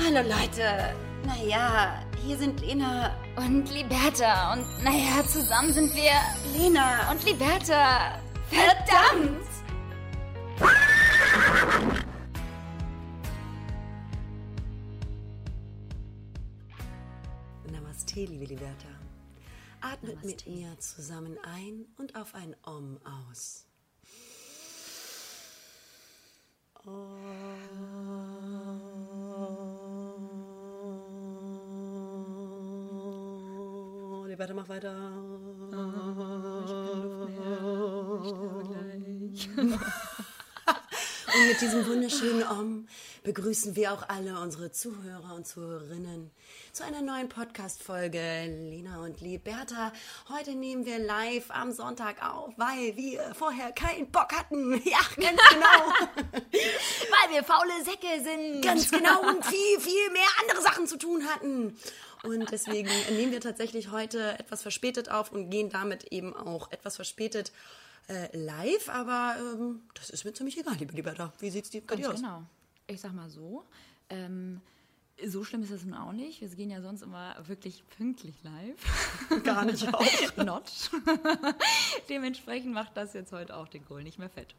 Hallo Leute. Naja, hier sind Lena Und Liberta. Und naja, zusammen sind wir Lena und Liberta. Verdammt! Namaste, liebe Liberta. Atmet mit mir zusammen ein und auf ein Om aus. Oh. Liberta, mach weiter. Und mit diesem wunderschönen Om begrüßen wir auch alle unsere Zuhörer und Zuhörerinnen zu einer neuen Podcast-Folge Lena und Liberta. Heute nehmen wir live am Sonntag auf, weil wir vorher keinen Bock hatten. Ja, ganz genau. Weil wir faule Säcke sind. ganz genau und viel, viel mehr andere Sachen zu tun hatten. Und deswegen nehmen wir tatsächlich heute etwas verspätet auf und gehen damit eben auch etwas verspätet äh, live. Aber ähm, das ist mir ziemlich egal, liebe Liberta. Wie sieht's dir bei dir aus? genau. Ich sag mal so. Ähm, so schlimm ist das nun auch nicht. Wir gehen ja sonst immer wirklich pünktlich live. Gar nicht auch. Not. Dementsprechend macht das jetzt heute auch den Kohl nicht mehr fett.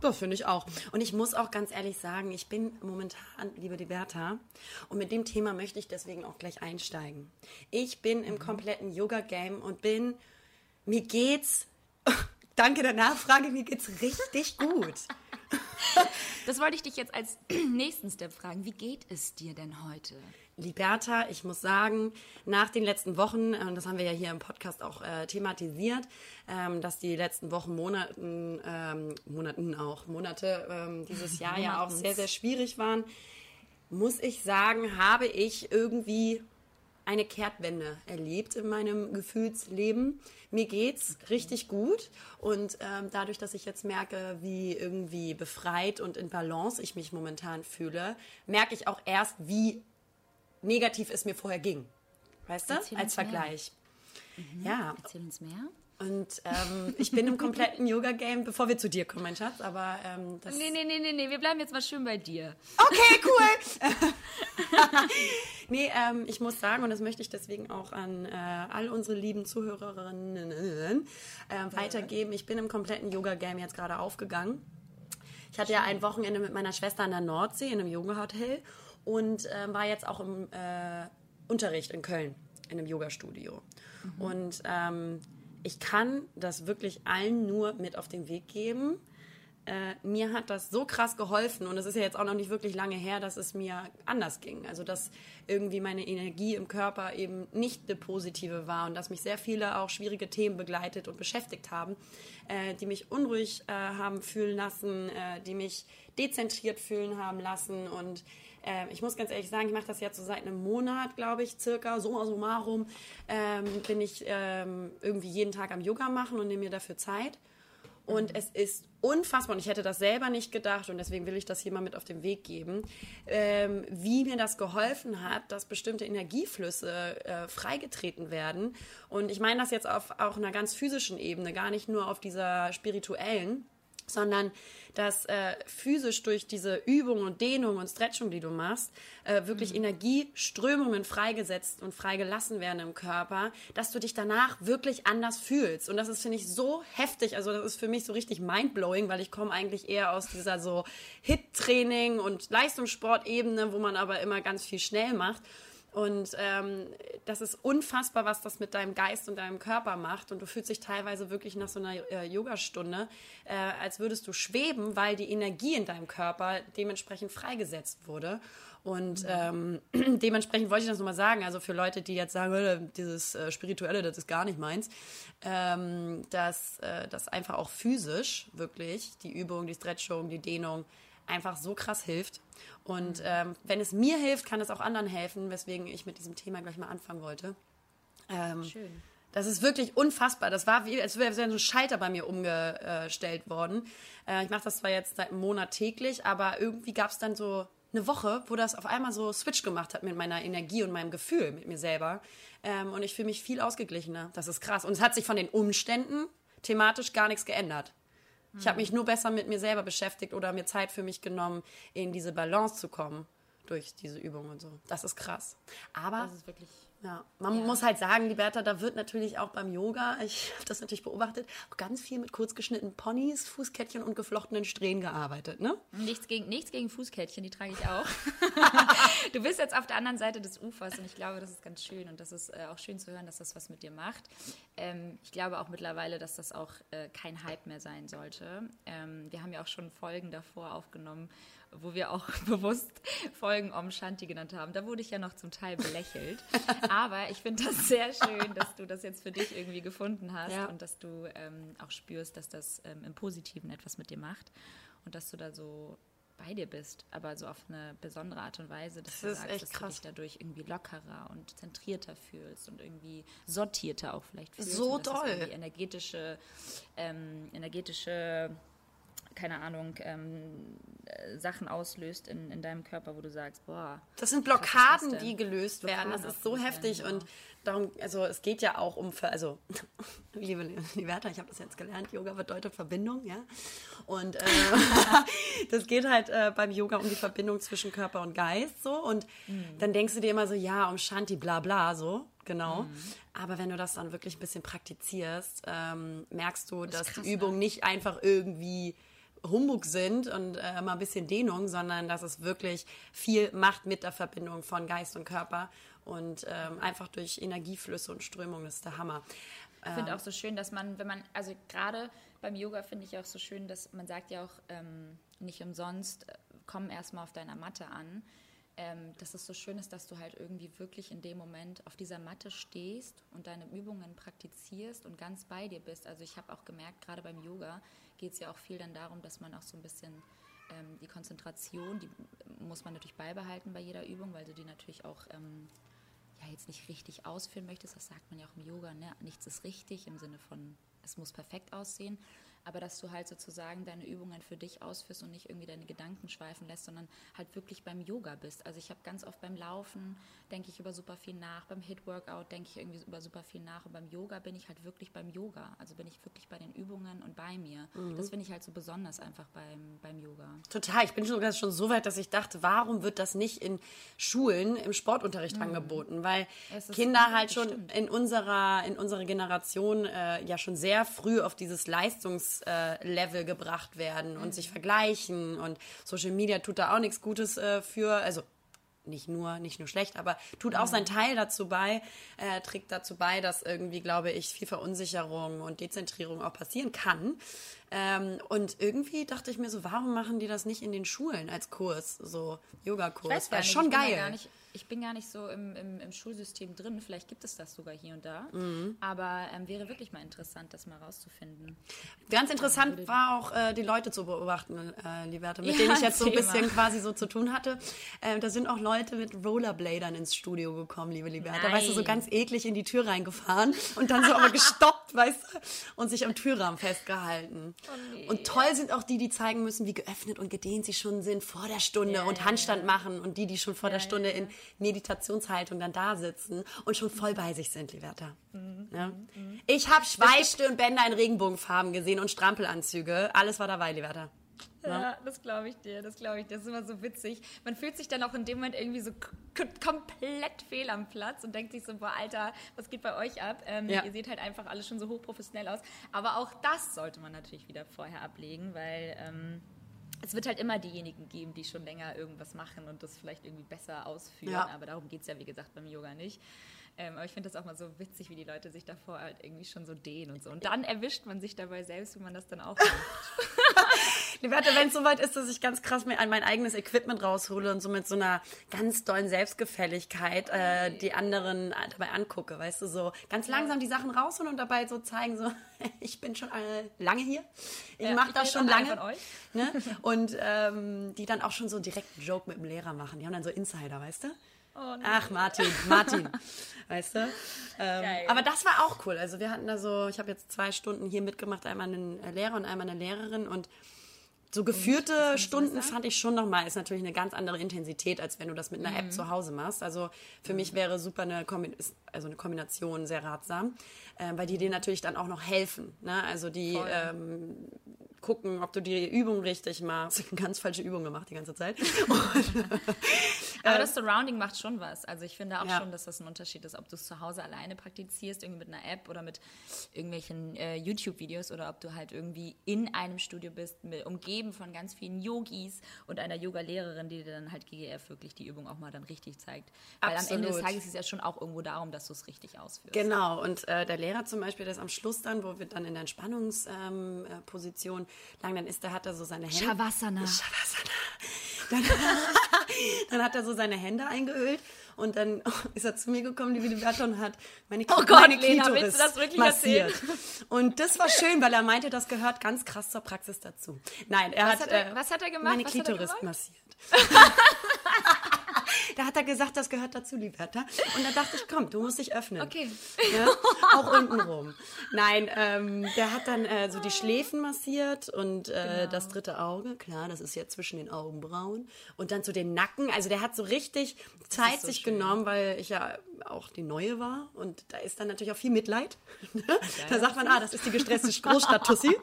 Das finde ich auch. Und ich muss auch ganz ehrlich sagen, ich bin momentan, liebe Liberta, und mit dem Thema möchte ich deswegen auch gleich einsteigen. Ich bin im kompletten Yoga-Game und bin, mir geht's, danke der Nachfrage, mir geht's richtig gut. Das wollte ich dich jetzt als nächsten Step fragen. Wie geht es dir denn heute? Liberta, ich muss sagen, nach den letzten Wochen, äh, das haben wir ja hier im Podcast auch äh, thematisiert, ähm, dass die letzten Wochen, Monaten, ähm, Monaten auch, Monate ähm, dieses Jahr ja auch sehr, sehr schwierig waren, muss ich sagen, habe ich irgendwie eine Kehrtwende erlebt in meinem Gefühlsleben. Mir geht's richtig gut und ähm, dadurch, dass ich jetzt merke, wie irgendwie befreit und in Balance ich mich momentan fühle, merke ich auch erst, wie negativ es mir vorher ging. Weißt du? Erzähl Als. Vergleich. Ja, Erzähl uns mehr. und ähm, ich bin im kompletten Yoga-Game, bevor wir zu dir kommen, mein Schatz, aber ähm, das... Nee, nee, nee, nee, nee. Wir bleiben jetzt mal schön bei dir. Okay, cool. nee, ähm, ich muss sagen, und das möchte ich deswegen auch an äh, all unsere lieben Zuhörerinnen äh, weitergeben. Ich bin im kompletten Yoga-Game jetzt gerade aufgegangen. Ich hatte ja ein Wochenende mit meiner Schwester an der Nordsee in einem Yoga-Hotel und ähm, war jetzt auch im äh, Unterricht in Köln in einem Yoga-Studio. Und ähm, ich kann das wirklich allen nur mit auf den Weg geben. Äh, mir hat das so krass geholfen und es ist ja jetzt auch noch nicht wirklich lange her, dass es mir anders ging. Also dass irgendwie meine Energie im Körper eben nicht eine positive war und dass mich sehr viele auch schwierige Themen begleitet und beschäftigt haben, äh, die mich unruhig äh, haben fühlen lassen, äh, die mich dezentriert fühlen haben lassen und äh, ich muss ganz ehrlich sagen, ich mache das jetzt so seit einem Monat, glaube ich, circa, summa summarum, ähm, bin ich ähm, irgendwie jeden Tag am Yoga machen und nehme mir dafür Zeit. Und es ist unfassbar, und ich hätte das selber nicht gedacht, und deswegen will ich das hier mal mit auf den Weg geben, ähm, wie mir das geholfen hat, dass bestimmte Energieflüsse äh, freigetreten werden. Und ich meine das jetzt auf auch einer ganz physischen Ebene, gar nicht nur auf dieser spirituellen sondern dass äh, physisch durch diese Übung und Dehnung und Stretchung, die du machst, äh, wirklich Energieströmungen freigesetzt und freigelassen werden im Körper, dass du dich danach wirklich anders fühlst. Und das ist, finde ich, so heftig. Also das ist für mich so richtig mindblowing, weil ich komme eigentlich eher aus dieser so Hit-Training und Leistungssportebene, wo man aber immer ganz viel schnell macht. Und ähm, das ist unfassbar, was das mit deinem Geist und deinem Körper macht. Und du fühlst dich teilweise wirklich nach so einer äh, Yogastunde, äh, als würdest du schweben, weil die Energie in deinem Körper dementsprechend freigesetzt wurde. Und ähm, dementsprechend wollte ich das nochmal sagen. Also für Leute, die jetzt sagen, äh, dieses äh, Spirituelle, das ist gar nicht meins, ähm, dass äh, das einfach auch physisch wirklich, die Übung, die Stretchung, die Dehnung, einfach so krass hilft. Und ähm, wenn es mir hilft, kann es auch anderen helfen, weswegen ich mit diesem Thema gleich mal anfangen wollte. Ähm, Schön. Das ist wirklich unfassbar. Das war wie, als wäre so ein Schalter bei mir umgestellt worden. Äh, ich mache das zwar jetzt seit einem Monat täglich, aber irgendwie gab es dann so eine Woche, wo das auf einmal so Switch gemacht hat mit meiner Energie und meinem Gefühl mit mir selber. Ähm, und ich fühle mich viel ausgeglichener. Das ist krass. Und es hat sich von den Umständen thematisch gar nichts geändert. Ich habe mich nur besser mit mir selber beschäftigt oder mir Zeit für mich genommen, in diese Balance zu kommen. durch diese Übung und so. Das ist krass. Aber Das ist wirklich. Ja, man Ja. muss halt sagen, Liberta, da wird natürlich auch beim Yoga, ich habe das natürlich beobachtet, auch ganz viel mit kurz geschnittenen Ponys, Fußkettchen und geflochtenen Strähnen gearbeitet, ne? Nichts gegen, nichts gegen Fußkettchen, die trage ich auch. du bist jetzt auf der anderen Seite des Ufers und ich glaube, das ist ganz schön und das ist äh, auch schön zu hören, dass das was mit dir macht. Ähm, ich glaube auch mittlerweile, dass das auch äh, kein Hype mehr sein sollte. Ähm, wir haben ja auch schon Folgen davor aufgenommen, wo wir auch bewusst Folgen Om Shanti genannt haben. Da wurde ich ja noch zum Teil belächelt. Aber ich finde das sehr schön, dass du das jetzt für dich irgendwie gefunden hast Ja. und dass du ähm, auch spürst, dass das ähm, im Positiven etwas mit dir macht und dass du da so bei dir bist, aber so auf eine besondere Art und Weise, dass Das du sagst, dass krass. du dich dadurch irgendwie lockerer und zentrierter fühlst und irgendwie sortierter auch vielleicht fühlst. So doll. energetische, ähm, energetische keine Ahnung, ähm, äh, Sachen auslöst in, in deinem Körper, wo du sagst, boah, Das sind Blockaden, das denn? die gelöst werden. Das ist so heftig werden, und darum, also es geht ja auch um, also liebe Liberta, ich habe das jetzt gelernt, Yoga bedeutet Verbindung, ja. Und äh, das geht halt äh, beim Yoga um die Verbindung zwischen Körper und Geist so und dann denkst du dir immer so, ja, um Shanti, bla bla, so, genau. Aber wenn du das dann wirklich ein bisschen praktizierst, ähm, merkst du, dass krass, die Übungen nicht einfach irgendwie Humbug sind und äh, mal ein bisschen Dehnung, sondern dass es wirklich viel macht mit der Verbindung von Geist und Körper und ähm, einfach durch Energieflüsse und Strömungen ist der Hammer. Ich finde auch so schön, dass man, wenn man, also gerade beim Yoga finde ich auch so schön, dass man sagt ja auch ähm, nicht umsonst, äh, komm erstmal auf deiner Matte an. Ähm, dass es so schön ist, dass du halt irgendwie wirklich in dem Moment auf dieser Matte stehst und deine Übungen praktizierst und ganz bei dir bist. Also ich habe auch gemerkt, gerade beim Yoga geht es ja auch viel dann darum, dass man auch so ein bisschen ähm, die Konzentration, die muss man natürlich beibehalten bei jeder Übung, weil du die natürlich auch ähm, ja, jetzt nicht richtig ausführen möchtest, das sagt man ja auch im Yoga, ne? nichts ist richtig im Sinne von, es muss perfekt aussehen, aber dass du halt sozusagen deine Übungen für dich ausführst und nicht irgendwie deine Gedanken schweifen lässt, sondern halt wirklich beim Yoga bist. Also ich habe ganz oft beim Laufen, denke ich über super viel nach, beim Hit-Workout denke ich irgendwie über super viel nach und beim Yoga bin ich halt wirklich beim Yoga, also bin ich wirklich bei den Übungen und bei mir. Das finde ich halt so besonders einfach beim, beim Yoga. Total, ich bin sogar schon so weit, dass ich dachte, warum wird das nicht in Schulen im Sportunterricht angeboten? Weil Kinder halt schon stimmt. in unserer, in unserer Generation äh, ja schon sehr früh auf dieses Leistungslevel gebracht werden und sich vergleichen und Social Media tut da auch nichts Gutes äh, für, also nicht nur, nicht nur schlecht, aber tut auch seinen Teil dazu bei, äh, trägt dazu bei, dass irgendwie, glaube ich, viel Verunsicherung und Dezentrierung auch passieren kann. Ähm, und irgendwie dachte ich mir so, warum machen die das nicht in den Schulen als Kurs, so Yogakurs? Nicht, schon geil. Ja ich bin gar nicht so im, im, im Schulsystem drin. Vielleicht gibt es das sogar hier und da. Mhm. Aber ähm, wäre wirklich mal interessant, das mal rauszufinden. Ganz interessant war auch, äh, die Leute zu beobachten, äh, Liberta, mit Ja, denen ich jetzt so ein bisschen quasi so zu tun hatte. Äh, da sind auch Leute mit Rollerbladern ins Studio gekommen, liebe Liberta. Weißt du, so ganz eklig in die Tür reingefahren und dann so aber gestoppt, weißt du, und sich am Türrahmen festgehalten. Oh Und toll sind auch die, die zeigen müssen, wie geöffnet und gedehnt sie schon sind vor der Stunde Ja, und ja, Handstand machen und die, die schon vor der Ja, Stunde ja, in Meditationshaltung dann da sitzen und schon voll bei sich sind, Liberta. Mhm, Ja? Ich habe Schweißstirnbänder in Regenbogenfarben gesehen und Strampelanzüge. Alles war dabei, Liberta. Ja, das glaube ich dir, das glaube ich dir. Das ist immer so witzig. Man fühlt sich dann auch in dem Moment irgendwie so komplett fehl am Platz und denkt sich so, boah, Alter, was geht bei euch ab? Ähm, Ja. Ihr seht halt einfach alle schon so hochprofessionell aus. Aber auch das sollte man natürlich wieder vorher ablegen, weil ähm, es wird halt immer diejenigen geben, die schon länger irgendwas machen und das vielleicht irgendwie besser ausführen. Ja. Aber darum geht es ja, wie gesagt, beim Yoga nicht. Ähm, aber ich finde das auch mal so witzig, wie die Leute sich davor halt irgendwie schon so dehnen und so. Und dann erwischt man sich dabei selbst, wie man das dann auch macht. Liberta, wenn es soweit ist, dass ich ganz krass mir an mein eigenes Equipment raushole und so mit so einer ganz dollen Selbstgefälligkeit äh, die anderen dabei angucke, weißt du, so ganz langsam die Sachen rausholen und dabei so zeigen, so, ich bin schon äh, lange hier, ich Ja, mache das schon lange. Ne? Und ähm, die dann auch schon so direkt einen Joke mit dem Lehrer machen. Die haben dann so Insider, weißt du? Oh. Ach, Martin, Martin, weißt du? Ähm, aber das war auch cool. Also wir hatten da so, ich habe jetzt zwei Stunden hier mitgemacht, einmal einen Lehrer und einmal eine Lehrerin und so geführte Stunden fand ich schon nochmal, ist natürlich eine ganz andere Intensität, als wenn du das mit einer Mhm. App zu Hause machst. Also für mich wäre super eine, Kombi ist also eine Kombination sehr ratsam, ähm, weil die dir natürlich dann auch noch helfen. Ne? Also die ähm, gucken, ob du die Übung richtig machst. Ich ganz falsche Übung gemacht die ganze Zeit. Und, Aber Ähm, das Surrounding macht schon was. Also ich finde auch Ja. schon, dass das ein Unterschied ist, ob du es zu Hause alleine praktizierst, irgendwie mit einer App oder mit irgendwelchen äh, YouTube-Videos oder ob du halt irgendwie in einem Studio bist, mit, umgeben von ganz vielen Yogis und einer Yoga-Lehrerin, die dir dann halt GGF wirklich die Übung auch mal dann richtig zeigt. Weil am Ende des Absolut. Tages ist es ja schon auch irgendwo darum, dass du es richtig ausführst. Genau, und äh, der Lehrer zum Beispiel, der ist am Schluss dann, wo wir dann in der Entspannungsposition ähm, äh, lagen, dann ist, der hat er so seine Hände. Shavasana. Shavasana. Dann, dann hat er so seine Hände eingeölt und dann ist er zu mir gekommen, die Liberta, und hat meine, Oh Gott, meine Lena, Klitoris willst du das wirklich massiert. Und das war schön, weil er meinte, das gehört ganz krass zur Praxis dazu. Nein, er Was hat, hat er- äh, was hat er gemacht? Meine Was hat er Klitoris massiert. Da hat er gesagt, das gehört dazu, Liberta. Und da dachte ich, komm, du musst dich öffnen. Okay. Ja, auch unten rum. Nein, ähm, der hat dann äh, so die Schläfen massiert und äh, Genau. das dritte Auge, klar, das ist jetzt zwischen den Augenbrauen. Und dann so den Nacken. Also der hat so richtig Zeit so sich schön. genommen, weil ich ja auch die Neue war. Und da ist dann natürlich auch viel Mitleid. da sagt man, ah, das ist die gestresste Großstadt-Tussi.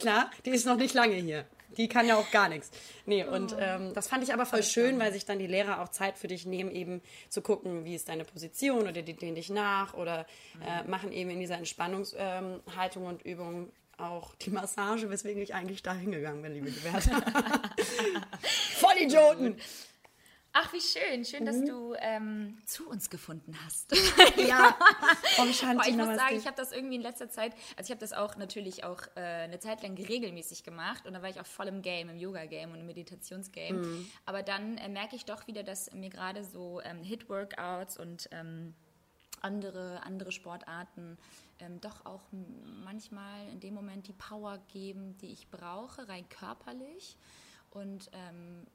Klar, die ist noch nicht lange hier. Die kann ja auch gar nichts. Nee, und ähm, das fand ich aber voll schön, weil sich dann die Lehrer auch Zeit für dich nehmen, eben zu gucken, wie ist deine Position oder die dehnen dich nach oder äh, machen eben in dieser Entspannungshaltung ähm, und Übung auch die Massage, weswegen ich eigentlich da hingegangen bin, liebe Gewerbe. Vollidioten! Ach, wie schön. Schön, Mhm. dass du ähm, zu uns gefunden hast. Ja, oh, Boah, ich muss sagen, ich habe das irgendwie in letzter Zeit, also ich habe das auch natürlich auch äh, eine Zeit lang regelmäßig gemacht und da war ich auch voll im Game, im Yoga-Game und im Meditationsgame. Mhm. Aber dann äh, merke ich doch wieder, dass mir gerade so ähm, Hit-Workouts und ähm, andere, andere Sportarten ähm, doch auch manchmal in dem Moment die Power geben, die ich brauche, rein körperlich und ähm,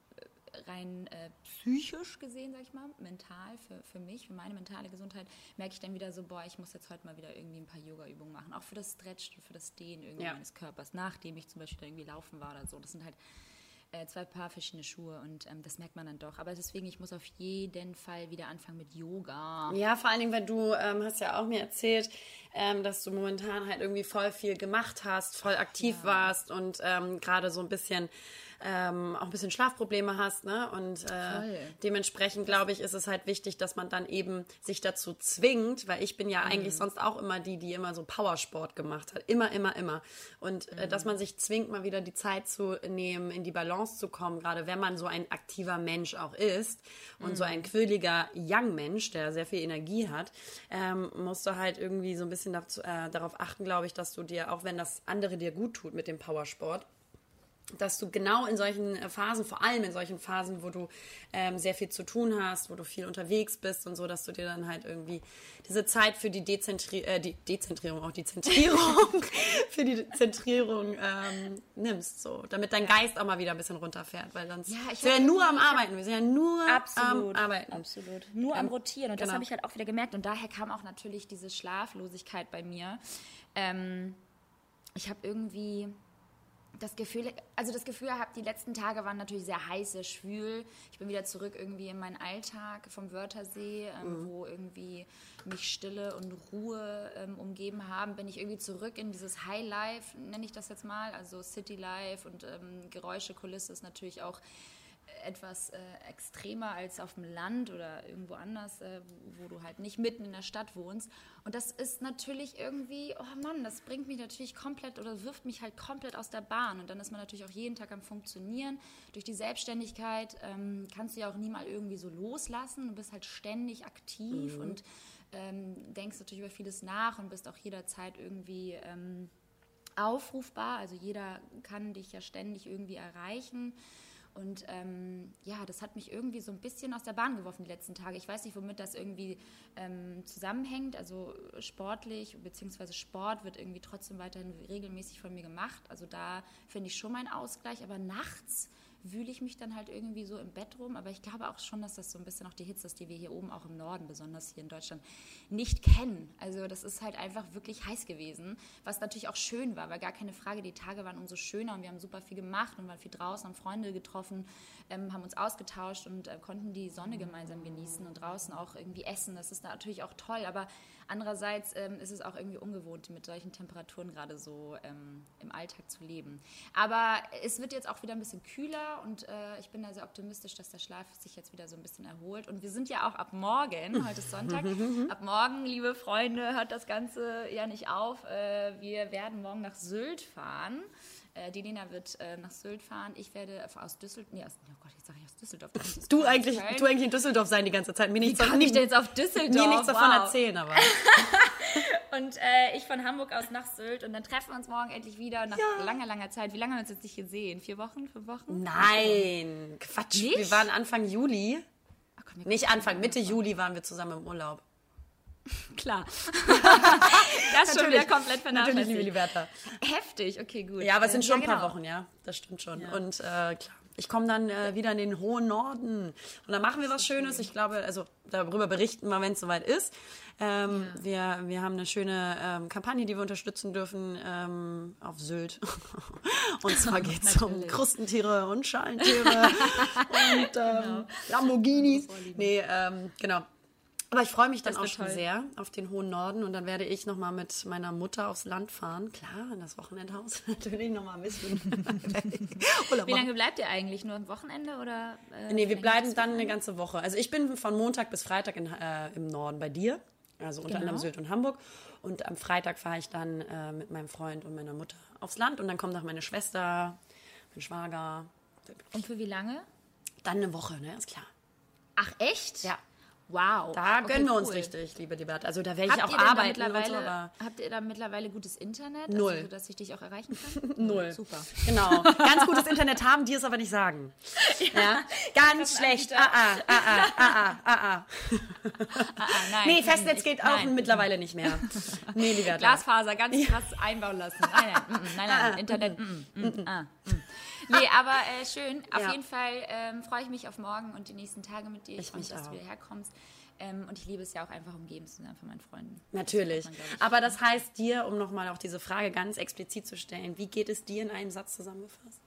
rein äh, psychisch gesehen, sag ich mal, mental für, für mich, für meine mentale Gesundheit, merke ich dann wieder so, boah, ich muss jetzt heute mal wieder irgendwie ein paar Yoga-Übungen machen, auch für das Stretchen, für das Dehnen irgendwie Ja. meines Körpers, nachdem ich zum Beispiel irgendwie laufen war oder so. Das sind halt äh, zwei Paar verschiedene Schuhe und ähm, das merkt man dann doch. Aber deswegen, ich muss auf jeden Fall wieder anfangen mit Yoga. Ja, vor allen Dingen, weil du ähm, hast ja auch mir erzählt, ähm, dass du momentan halt irgendwie voll viel gemacht hast, voll aktiv warst und ähm, gerade so ein bisschen ähm, auch ein bisschen Schlafprobleme hast, ne? Und äh, dementsprechend glaube ich, ist es halt wichtig, dass man dann eben sich dazu zwingt, weil ich bin ja eigentlich sonst auch immer die, die immer so Powersport gemacht hat, immer, immer, immer. Und äh, dass man sich zwingt, mal wieder die Zeit zu nehmen, in die Balance zu kommen, gerade wenn man so ein aktiver Mensch auch ist und so ein quirliger Young-Mensch, der sehr viel Energie hat, ähm, musst du halt irgendwie so ein bisschen dazu, äh, darauf achten, glaube ich, dass du dir, auch wenn das andere dir gut tut mit dem Powersport, dass du genau in solchen äh, Phasen, vor allem in solchen Phasen, wo du ähm, sehr viel zu tun hast, wo du viel unterwegs bist und so, dass du dir dann halt irgendwie diese Zeit für die, Dezentri äh, die Dezentrierung, auch die Zentrierung, für die Zentrierung ähm, nimmst, so, damit dein Geist auch mal wieder ein bisschen runterfährt, weil sonst Ja, ich sind ja nur am Arbeiten, wir sind ja nur Absolut, am Arbeiten. absolut. Nur am Ähm, Rotieren. Und das genau. habe ich halt auch wieder gemerkt. Und daher kam auch natürlich diese Schlaflosigkeit bei mir. Ähm, ich habe irgendwie das Gefühl, also das Gefühl gehabt, die letzten Tage waren natürlich sehr heiß, sehr schwül. Ich bin wieder zurück irgendwie in meinen Alltag vom Wörthersee, ähm, wo irgendwie mich Stille und Ruhe ähm, umgeben haben. Bin ich irgendwie zurück in dieses High Life, nenne ich das jetzt mal, also City Life und ähm, Geräusche, Kulisse ist natürlich auch etwas äh, extremer als auf dem Land oder irgendwo anders, äh, wo, wo du halt nicht mitten in der Stadt wohnst. Und das ist natürlich irgendwie, oh Mann, das bringt mich natürlich komplett oder wirft mich halt komplett aus der Bahn. Und dann ist man natürlich auch jeden Tag am Funktionieren. Durch die Selbstständigkeit ähm, kannst du ja auch nie mal irgendwie so loslassen. Du bist halt ständig aktiv und ähm, denkst natürlich über vieles nach und bist auch jederzeit irgendwie ähm, aufrufbar. Also jeder kann dich ja ständig irgendwie erreichen. Und ähm, ja, das hat mich irgendwie so ein bisschen aus der Bahn geworfen die letzten Tage. Ich weiß nicht, womit das irgendwie ähm, zusammenhängt. Also sportlich bzw. Sport wird irgendwie trotzdem weiterhin regelmäßig von mir gemacht. Also da finde ich schon meinen Ausgleich. Aber nachts wühle ich mich dann halt irgendwie so im Bett rum. Aber ich glaube auch schon, dass das so ein bisschen auch die Hitze ist, die wir hier oben auch im Norden, besonders hier in Deutschland, nicht kennen. Also das ist halt einfach wirklich heiß gewesen, was natürlich auch schön war, weil gar keine Frage, die Tage waren umso schöner und wir haben super viel gemacht und waren viel draußen, haben Freunde getroffen, ähm, haben uns ausgetauscht und äh, konnten die Sonne gemeinsam genießen und draußen auch irgendwie essen. Das ist natürlich auch toll, aber andererseits ähm, ist es auch irgendwie ungewohnt, mit solchen Temperaturen gerade so ähm, im Alltag zu leben. Aber es wird jetzt auch wieder ein bisschen kühler. und äh, ich bin da sehr optimistisch, dass der Schlaf sich jetzt wieder so ein bisschen erholt. Und wir sind ja auch ab morgen, heute ist Sonntag, ab morgen, liebe Freunde, hört das Ganze ja nicht auf. Äh, wir werden morgen nach Sylt fahren. Äh, die Lena wird äh, nach Sylt fahren. Ich werde aus Düsseldorf. Nee, aus, oh Gott, jetzt sage ich aus Düsseldorf. Du eigentlich, du eigentlich in Düsseldorf sein die ganze Zeit. Mir nichts Wie kann ich denn jetzt auf Düsseldorf? Mir nichts davon Wow. erzählen, aber. Und äh, ich von Hamburg aus nach Sylt. Und dann treffen wir uns morgen endlich wieder nach langer, langer Zeit. Wie lange haben wir uns jetzt nicht gesehen? Vier Wochen? Fünf Wochen? Nein, Quatsch. Nicht? Wir waren Anfang Juli. Ach, komm, Nicht Anfang, Mitte Juli waren wir zusammen im Urlaub. Klar. das ist schon wieder komplett Natürlich, liebe vernachlässigt. Liberta. Heftig, okay, gut. Ja, aber es sind schon Ja, ein paar genau. Wochen, ja. Das stimmt schon. Ja. Und äh, klar, ich komme dann äh, wieder in den hohen Norden. Und dann machen wir was Schönes. Ich glaube, also darüber berichten wir, wenn es soweit ist. Ähm, wir, wir haben eine schöne ähm, Kampagne, die wir unterstützen dürfen ähm, auf Sylt. und zwar geht es um. Krustentiere und Schalentiere und ähm, Lamborghinis. Nee, ähm, genau. Aber ich freue mich dann auch schon toll. sehr auf den hohen Norden und dann werde ich nochmal mit meiner Mutter aufs Land fahren. Klar, in das Wochenendhaus natürlich nochmal ein bisschen. Wie lange bleibt ihr eigentlich? Nur am Wochenende oder? Äh, Nee, wir bleiben dann eine ganze Woche. Also ich bin von Montag bis Freitag in, äh, im Norden bei dir, also unter Genau. anderem Sylt und Hamburg. Und am Freitag fahre ich dann äh, mit meinem Freund und meiner Mutter aufs Land und dann kommt noch meine Schwester, mein Schwager. Und für wie lange? Dann eine Woche, ne? Ist klar. Ach, echt? Ja. Wow. Da Okay, gönnen wir uns cool. richtig, liebe Liberta. Also da werde ich Habt auch arbeiten so, habt ihr da mittlerweile gutes Internet? Null. Also, dass ich dich auch erreichen kann? Null. Super. Genau. Ganz gutes Internet haben, die es aber nicht sagen. Ja. Ganz schlecht. Ah, ah, ah, ah, ah, ah, ah, ah. Ah, nein. Nee, Festnetz geht auch nein. mittlerweile nicht mehr. Nee, lieber Glasfaser ganz krass einbauen lassen. Nein, nein, mm, mm, nein, nein, Internet. mm, mm, mm, ah. Nee, aber äh, schön. Auf Ja. jeden Fall ähm, freue ich mich auf morgen und die nächsten Tage mit dir. Ich freue mich dass auch. du wieder herkommst. Ähm, und ich liebe es ja auch einfach umgeben zu sein von meinen Freunden. Natürlich. Das man. Aber das heißt dir, um nochmal auch diese Frage ganz explizit zu stellen, wie geht es dir in einem Satz zusammengefasst?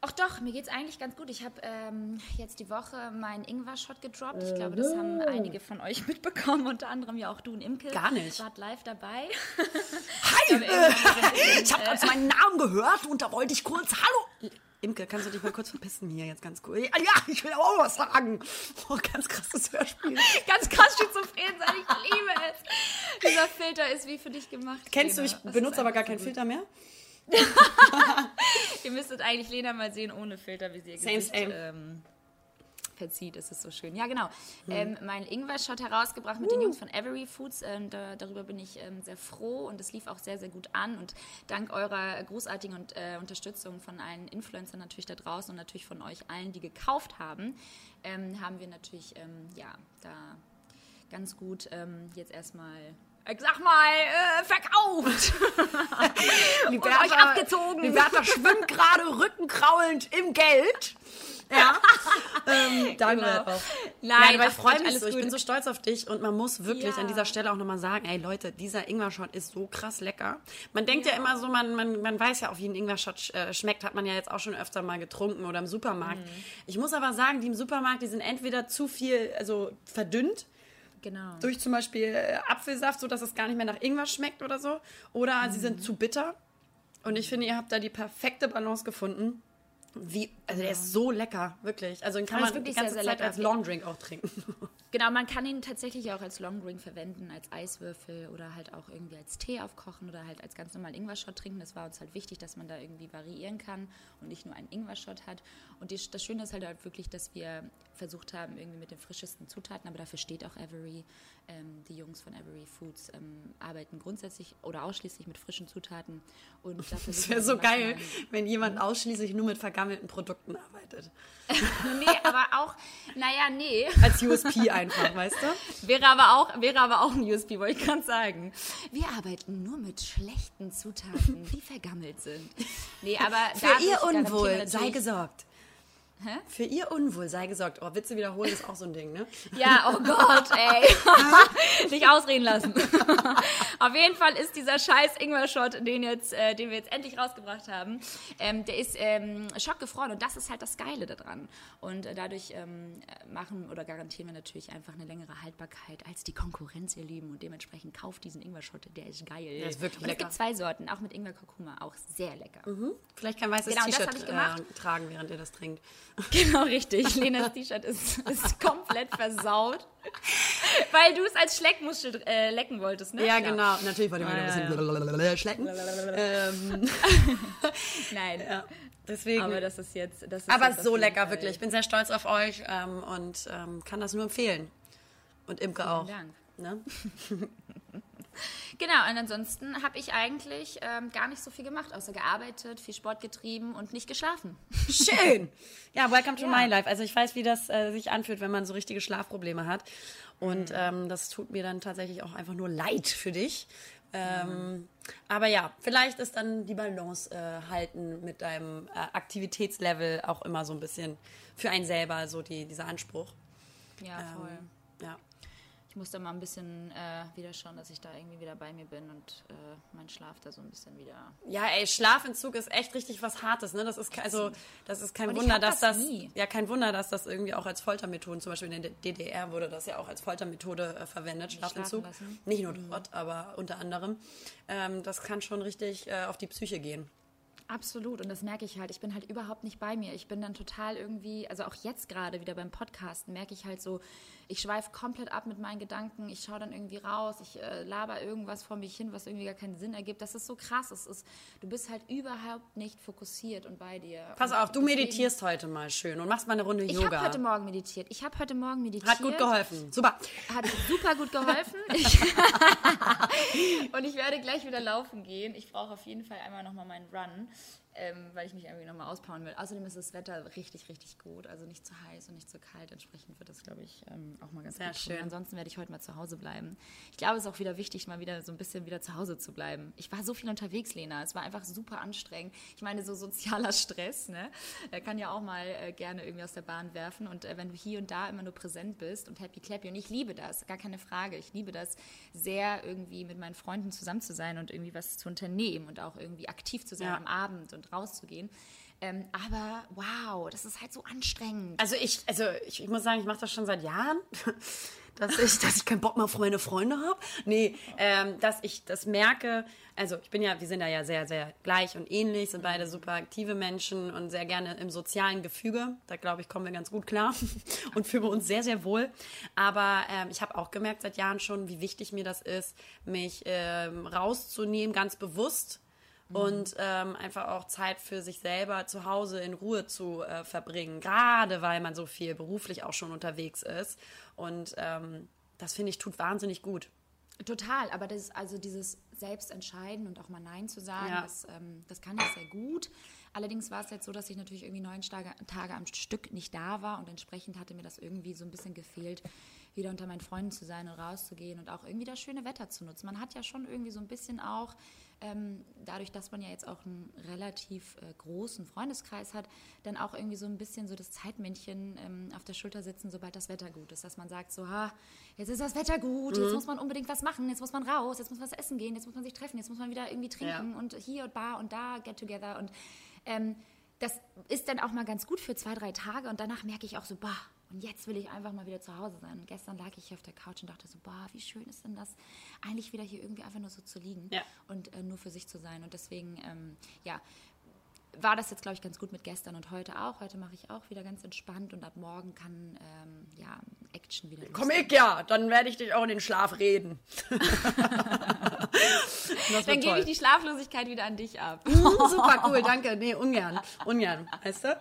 Ach doch, mir geht's eigentlich ganz gut. Ich habe ähm, jetzt die Woche meinen Ingwer-Shot gedroppt. Ich glaube, das haben einige von euch mitbekommen, unter anderem ja auch du und Imke. Gar nicht. Wart live dabei. Hi! Ich habe gerade meinen Namen gehört und da wollte ich kurz Hallo. Imke, kannst du dich mal kurz verpissen hier jetzt ganz cool? Ja, ich will auch was sagen. Oh, ganz krasses Hörspiel. ganz krass schizophren sein. Ich liebe es. Dieser Filter ist wie für dich gemacht. Kennst du, Lena. ich Das benutze aber gar so keinen gut. Filter mehr. Ihr müsstet eigentlich Lena mal sehen ohne Filter, wie sie ihr Same, Gesicht same. ähm, verzieht. Das ist so schön. Ja, genau. Hm. Ähm, mein Ingwer-Shot herausgebracht mit den Jungs von Every Foods. Ähm, da, darüber bin ich ähm, sehr froh und es lief auch sehr, sehr gut an. Und dank eurer großartigen und, äh, Unterstützung von allen Influencern natürlich da draußen und natürlich von euch allen, die gekauft haben, ähm, haben wir natürlich, ähm, ja, da ganz gut jetzt erstmal, ich sag mal, äh, verkauft. Die euch abgezogen. Die Bertha schwimmt gerade rückenkraulend im Geld. Ja. ähm, danke Genau. Nein, Nein, aber ich freue mich so. Ich bin so stolz auf dich und man muss wirklich Ja. an dieser Stelle auch nochmal sagen, ey Leute, dieser Ingwer-Shot ist so krass lecker. Man denkt ja, immer so, man, man, man weiß ja auch, wie ein Ingwer-Shot äh, schmeckt, hat man ja jetzt auch schon öfter mal getrunken oder im Supermarkt. Mhm. Ich muss aber sagen, die im Supermarkt, die sind entweder zu viel, also verdünnt, Genau. durch zum Beispiel äh, Apfelsaft, sodass es gar nicht mehr nach Ingwer schmeckt oder so. Oder sie Mhm. sind zu bitter. Und ich finde, ihr habt da die perfekte Balance gefunden. Wie, also der ist so lecker, wirklich. Also den kann man die ganze sehr, sehr Zeit als Longdrink auch trinken. Genau, man kann ihn tatsächlich auch als Longdrink verwenden, als Eiswürfel oder halt auch irgendwie als Tee aufkochen oder halt als ganz normalen Ingwer-Shot trinken. Das war uns halt wichtig, dass man da irgendwie variieren kann und nicht nur einen Ingwer-Shot hat. Und die, das Schöne ist halt, halt wirklich, dass wir versucht haben, irgendwie mit den frischesten Zutaten, aber dafür steht auch Avery. Ähm, die Jungs von Avery Foods ähm, arbeiten grundsätzlich oder ausschließlich mit frischen Zutaten. Und Das wäre so geil, wenn jemand ausschließlich nur mit vergammelten Produkten arbeitet. Nee, aber auch, naja, nee. Als USP einfach, weißt du? Wäre aber auch, wäre aber auch ein USP, wollte ich gerade sagen. Wir arbeiten nur mit schlechten Zutaten, die vergammelt sind. Nee, aber Für ihr Unwohl sei gesorgt. Hä? Für ihr Unwohl sei gesorgt. Oh, Witze wiederholen ist auch so ein Ding, ne? Ja, oh Gott, ey. Nicht ausreden lassen. Auf jeden Fall ist dieser scheiß Ingwer-Shot, den, jetzt, äh, den wir jetzt endlich rausgebracht haben, ähm, der ist ähm, schockgefroren und das ist halt das Geile daran. Und äh, dadurch ähm, machen oder garantieren wir natürlich einfach eine längere Haltbarkeit als die Konkurrenz, ihr Lieben. Und dementsprechend kauft diesen Ingwer-Shot, der ist geil. Der ist wirklich und lecker. es gibt zwei Sorten, auch mit Ingwer-Kurkuma, auch sehr lecker. Vielleicht kein weißes Genau, T-Shirt äh, tragen, während ihr das trinkt. Genau, richtig. Lenas T-Shirt ist, ist komplett versaut. Weil du es als Schleckmuschel äh, lecken wolltest, ne? Ja, genau. Natürlich wollte ich Ah, wieder ein bisschen blablabla schlecken. Ähm, Nein. ja, deswegen. Aber das ist jetzt. Das ist Aber jetzt so lecker, Fall- wirklich. Ich bin sehr stolz auf euch ähm, und ähm, kann das nur empfehlen. Und Imke auch. Dank. Ne? Genau, und ansonsten habe ich eigentlich ähm, gar nicht so viel gemacht, außer gearbeitet, viel Sport getrieben und nicht geschlafen. Schön. Ja, welcome to Ja. my life. Also ich weiß, wie das äh, sich anfühlt, wenn man so richtige Schlafprobleme hat. Mhm. Und ähm, das tut mir dann tatsächlich auch einfach nur leid für dich. Ähm, Aber ja, vielleicht ist dann die Balance äh, halten mit deinem äh, Aktivitätslevel auch immer so ein bisschen für einen selber so die, dieser Anspruch. Ja, voll. Ähm, ja. Ich muss da mal ein bisschen äh, wieder schauen, dass ich da irgendwie wieder bei mir bin und äh, mein Schlaf da so ein bisschen wieder. Ja, ey, Schlafentzug ist echt richtig was Hartes, ne? Das ist also, das ist kein Und Wunder, dass das das, ja kein Wunder, dass das irgendwie auch als Foltermethoden, zum Beispiel in der DDR wurde das ja auch als Foltermethode äh, verwendet, Schlafentzug. Nicht nur dort, aber unter anderem. Ähm, das kann schon richtig äh, auf die Psyche gehen. Absolut, und das merke ich halt. Ich bin halt überhaupt nicht bei mir. Ich bin dann total irgendwie, also auch jetzt gerade wieder beim Podcasten, merke ich halt so, ich schweife komplett ab mit meinen Gedanken. Ich schaue dann irgendwie raus, ich äh, laber irgendwas vor mich hin, was irgendwie gar keinen Sinn ergibt. Das ist so krass. Es ist, du bist halt überhaupt nicht fokussiert und bei dir. Pass und auf, du meditierst heute mal schön und machst mal eine Runde Ich Yoga. habe heute Morgen meditiert. Ich habe heute Morgen meditiert. Hat gut geholfen. Super. Hat super gut geholfen. Ich und ich werde gleich wieder laufen gehen. Ich brauche auf jeden Fall einmal nochmal meinen Run, ähm, weil ich mich irgendwie nochmal auspowern will. Außerdem ist das Wetter richtig, richtig gut. Also nicht zu heiß und nicht zu kalt. Entsprechend wird das, glaube ich, ähm, auch mal ganz Sehr gut tun. schön. Ansonsten werde ich heute mal zu Hause bleiben. Ich glaube, es ist auch wieder wichtig, mal wieder so ein bisschen wieder zu Hause zu bleiben. Ich war so viel unterwegs, Lena. Es war einfach super anstrengend. Ich meine, so sozialer Stress, ne? Der kann ja auch mal äh, gerne irgendwie aus der Bahn werfen. Und äh, wenn du hier und da immer nur präsent bist und happy clappy. Und ich liebe das, gar keine Frage. Ich liebe das sehr, irgendwie mit meinen Freunden zusammen zu sein und irgendwie was zu unternehmen und auch irgendwie aktiv zu sein Ja. am Abend und rauszugehen. Ähm, aber wow, das ist halt so anstrengend. Also ich, also ich, ich muss sagen, ich mache das schon seit Jahren, dass ich, dass ich keinen Bock mehr auf meine Freunde habe. Nee, ähm, dass ich das merke. Also ich bin ja, wir sind da ja sehr, sehr gleich und ähnlich, sind beide super aktive Menschen und sehr gerne im sozialen Gefüge. Da glaube ich, kommen wir ganz gut klar und fühlen wir uns sehr, sehr wohl. Aber ähm, ich habe auch gemerkt seit Jahren schon, wie wichtig mir das ist, mich ähm, rauszunehmen, ganz bewusst und ähm, einfach auch Zeit für sich selber zu Hause in Ruhe zu äh, verbringen, gerade weil man so viel beruflich auch schon unterwegs ist. Und ähm, das finde ich tut wahnsinnig gut. Total, aber das, also dieses Selbstentscheiden und auch mal Nein zu sagen, Ja. das, ähm, das kann ich sehr gut. Allerdings war es jetzt so, dass ich natürlich irgendwie neun Tage, Tage am Stück nicht da war und entsprechend hatte mir das irgendwie so ein bisschen gefehlt, wieder unter meinen Freunden zu sein und rauszugehen und auch irgendwie das schöne Wetter zu nutzen. Man hat ja schon irgendwie so ein bisschen auch, ähm, dadurch, dass man ja jetzt auch einen relativ äh, großen Freundeskreis hat, dann auch irgendwie so ein bisschen so das Zeitmännchen ähm, auf der Schulter sitzen, sobald das Wetter gut ist. Dass man sagt so, ha, jetzt ist das Wetter gut, jetzt muss man unbedingt was machen, jetzt muss man raus, jetzt muss man was essen gehen, jetzt muss man sich treffen, jetzt muss man wieder irgendwie trinken und hier und da und da, get together. Und ähm, das ist dann auch mal ganz gut für zwei, drei Tage und danach merke ich auch so, bah, und jetzt will ich einfach mal wieder zu Hause sein. Und gestern lag ich hier auf der Couch und dachte so, bah, wie schön ist denn das, eigentlich wieder hier irgendwie einfach nur so zu liegen Ja. und äh, nur für sich zu sein. Und deswegen, ähm, ja, war das jetzt, glaube ich, ganz gut mit gestern und heute auch. Heute mache ich auch wieder ganz entspannt und ab morgen kann, ähm, ja, Action wieder Komm ich ja, dann werde ich dich auch in den Schlaf reden. Dann gebe ich die Schlaflosigkeit wieder an dich ab. Super cool, danke. Nee, ungern. Ungern, weißt du?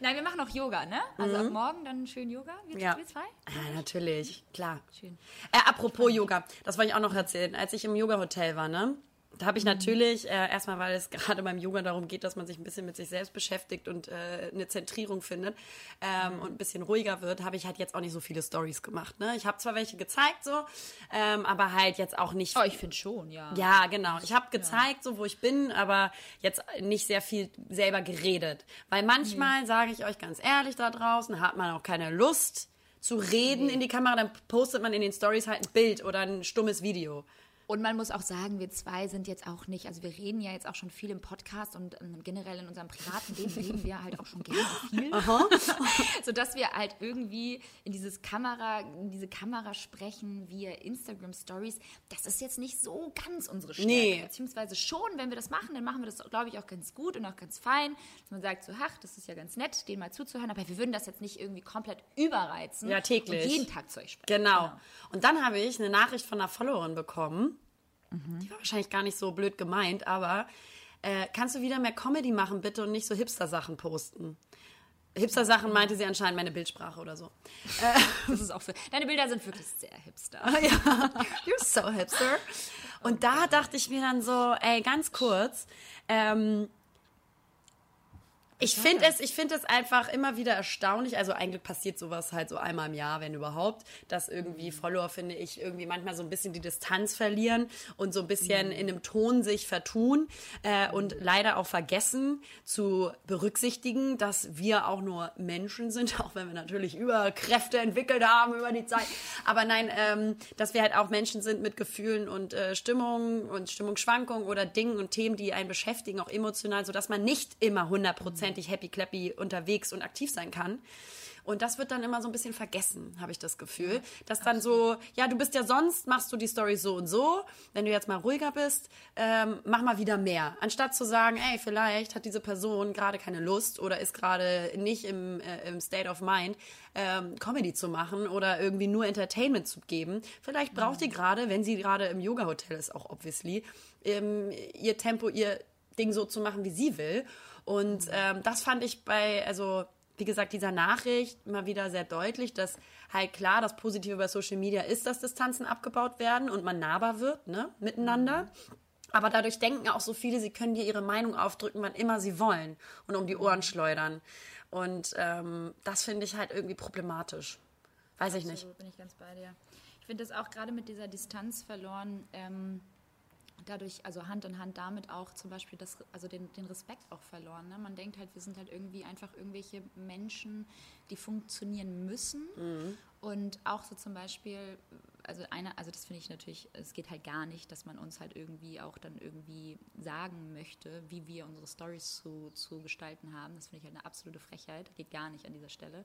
Nein, wir machen auch Yoga, ne? Also ab morgen dann schön Yoga, wir, Ja. wir zwei. Ja, natürlich, klar. Schön. Äh, apropos Yoga, das wollte ich auch noch erzählen. Als ich im Yoga-Hotel war, ne? Da habe ich natürlich, äh, erstmal, weil es gerade beim Yoga darum geht, dass man sich ein bisschen mit sich selbst beschäftigt und äh, eine Zentrierung findet ähm, und ein bisschen ruhiger wird, habe ich halt jetzt auch nicht so viele Stories gemacht. Ne? Ich habe zwar welche gezeigt, so, ähm, aber halt jetzt auch nicht. Oh, ich finde schon, ja. Ja, genau. Ich habe gezeigt, so wo ich bin, aber jetzt nicht sehr viel selber geredet. Weil manchmal, sage ich euch ganz ehrlich da draußen, hat man auch keine Lust zu reden in die Kamera, dann postet man in den Stories halt ein Bild oder ein stummes Video. Und man muss auch sagen, wir zwei sind jetzt auch nicht, also wir reden ja jetzt auch schon viel im Podcast und ähm, generell in unserem privaten Leben reden wir halt auch schon gerne viel. Sodass wir halt irgendwie in dieses Kamera, in diese Kamera sprechen via Instagram Stories. Das ist jetzt nicht so ganz unsere Stärke. Nee. Beziehungsweise schon, wenn wir das machen, dann machen wir das, glaube ich, auch ganz gut und auch ganz fein. Dass man sagt so, ach, das ist ja ganz nett, denen mal zuzuhören, aber wir würden das jetzt nicht irgendwie komplett überreizen. Ja, täglich. Und jeden Tag zu euch sprechen. Genau. Und dann habe ich eine Nachricht von einer Followerin bekommen. Die war wahrscheinlich gar nicht so blöd gemeint, aber äh, kannst du wieder mehr Comedy machen, bitte, und nicht so Hipster-Sachen posten? Hipster-Sachen meinte sie anscheinend meine Bildsprache oder so. Das ist auch für, deine Bilder sind wirklich sehr hipster. ja, you're so hipster. Und da dachte ich mir dann so, ey, ganz kurz, ähm, ich finde es, ich finde es einfach immer wieder erstaunlich. Also eigentlich passiert sowas halt so einmal im Jahr, wenn überhaupt, dass irgendwie Follower, finde ich, irgendwie manchmal so ein bisschen die Distanz verlieren und so ein bisschen in einem Ton sich vertun äh, und leider auch vergessen zu berücksichtigen, dass wir auch nur Menschen sind, auch wenn wir natürlich Überkräfte entwickelt haben über die Zeit. Aber nein, ähm, dass wir halt auch Menschen sind mit Gefühlen und äh, Stimmungen und Stimmungsschwankungen oder Dingen und Themen, die einen beschäftigen, auch emotional, sodass man nicht immer hundertprozentig happy clappy unterwegs und aktiv sein kann. Und das wird dann immer so ein bisschen vergessen, habe ich das Gefühl. Dass dann so, ja, du bist ja sonst, machst du die Story so und so. Wenn du jetzt mal ruhiger bist, ähm, mach mal wieder mehr. Anstatt zu sagen, ey, vielleicht hat diese Person gerade keine Lust oder ist gerade nicht im, äh, im State of Mind, ähm, Comedy zu machen oder irgendwie nur Entertainment zu geben. Vielleicht braucht die gerade, wenn sie gerade im Yoga-Hotel ist, auch obviously, ähm, ihr Tempo, ihr Ding so zu machen, wie sie will. Und ähm, das fand ich bei, also wie gesagt, dieser Nachricht mal wieder sehr deutlich, dass halt klar, das Positive bei Social Media ist, dass Distanzen abgebaut werden und man nahbar wird, ne, miteinander. Aber dadurch denken auch so viele, sie können dir ihre Meinung aufdrücken, wann immer sie wollen und um die Ohren schleudern. Und ähm, das finde ich halt irgendwie problematisch. Weiß ich nicht. Absolut, bin ich ganz bei dir. Ich finde das auch gerade mit dieser Distanz verloren, ähm, dadurch, also Hand in Hand damit auch zum Beispiel das, also den, den Respekt auch verloren. Ne? Man denkt halt, wir sind halt irgendwie einfach irgendwelche Menschen, die funktionieren müssen. Und auch so zum Beispiel, also eine, also das finde ich natürlich, es geht halt gar nicht, dass man uns halt irgendwie auch dann irgendwie sagen möchte, wie wir unsere Stories zu, zu gestalten haben. Das finde ich halt eine absolute Frechheit. Geht gar nicht an dieser Stelle.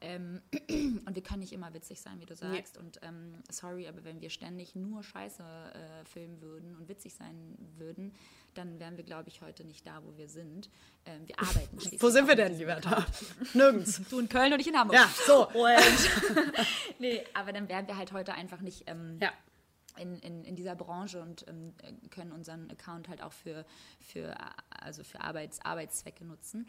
Ähm, und wir können nicht immer witzig sein, wie du sagst. Und ähm, sorry, aber wenn wir ständig nur Scheiße äh, filmen würden und witzig sein würden, dann wären wir, glaube ich, heute nicht da, wo wir sind. Ähm, wir arbeiten. Wo sind wir denn, lieber da? Nirgends. Du in Köln und ich in Hamburg. Ja, so. Nee, aber dann wären wir halt heute einfach nicht ähm, Ja. In, in, in dieser Branche und ähm, können unseren Account halt auch für, für, also für Arbeits, Arbeitszwecke nutzen.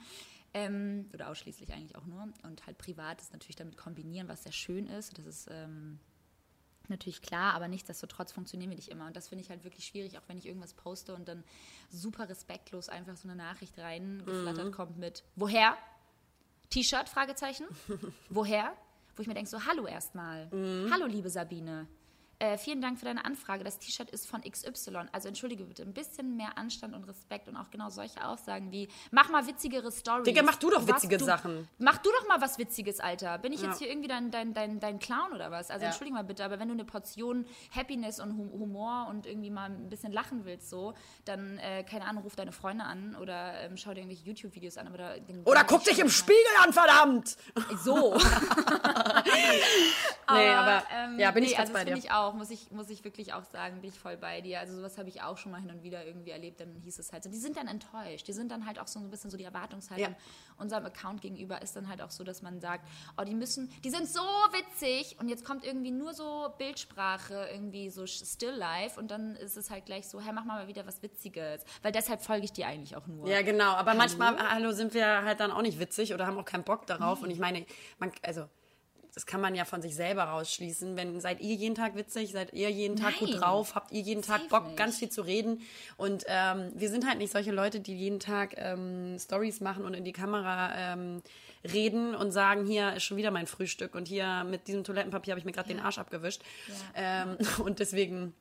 Ähm, oder ausschließlich eigentlich auch nur. Und halt privat ist natürlich damit kombinieren, was sehr schön ist. Das ist ähm, natürlich klar, aber nichtsdestotrotz funktionieren wir nicht immer. Und das finde ich halt wirklich schwierig, auch wenn ich irgendwas poste und dann super respektlos einfach so eine Nachricht reingeflattert kommt mit Woher? T-Shirt? Fragezeichen. Woher? Wo ich mir denke, so, hallo erstmal. Hallo, liebe Sabine. Äh, vielen Dank für deine Anfrage. Das T-Shirt ist von XY. Also entschuldige bitte, ein bisschen mehr Anstand und Respekt und auch genau solche Aussagen wie, mach mal witzigere Stories. Digga, mach du doch Was witzige du, Sachen. Mach du doch mal was Witziges, Alter. Bin ich Ja. jetzt hier irgendwie dein, dein, dein, dein Clown oder was? Also Ja. entschuldige mal bitte, aber wenn du eine Portion Happiness und Hum- Humor und irgendwie mal ein bisschen lachen willst, so, dann, äh, keine Ahnung, ruf deine Freunde an oder ähm, schau dir irgendwelche YouTube-Videos an. Oder, Oder guck dich im Spiegel an, verdammt! So. Nee, aber ähm, ja, bin ich nee, ganz also bei das dir. finde ich auch, muss ich, muss ich wirklich auch sagen, bin ich voll bei dir. Also sowas habe ich auch schon mal hin und wieder irgendwie erlebt, dann hieß es halt so, die sind dann enttäuscht, die sind dann halt auch so ein bisschen so die Erwartungshaltung Ja. unserem Account gegenüber ist dann halt auch so, dass man sagt, oh, die müssen, die sind so witzig und jetzt kommt irgendwie nur so Bildsprache, irgendwie so Still Life und dann ist es halt gleich so, hey, mach mal wieder was Witziges, weil deshalb folge ich dir eigentlich auch nur. Ja, genau. Aber manchmal, hallo, sind wir halt dann auch nicht witzig oder haben auch keinen Bock darauf. Und ich meine, man, also das kann man ja von sich selber rausschließen. Wenn seid ihr jeden Tag witzig, seid ihr jeden Tag Nein. gut drauf, habt ihr jeden Tag Bock, nicht. ganz viel zu reden. Und ähm, wir sind halt nicht solche Leute, die jeden Tag ähm, Stories machen und in die Kamera ähm, reden und sagen, hier ist schon wieder mein Frühstück und hier mit diesem Toilettenpapier habe ich mir gerade den Arsch abgewischt. Ähm, und deswegen.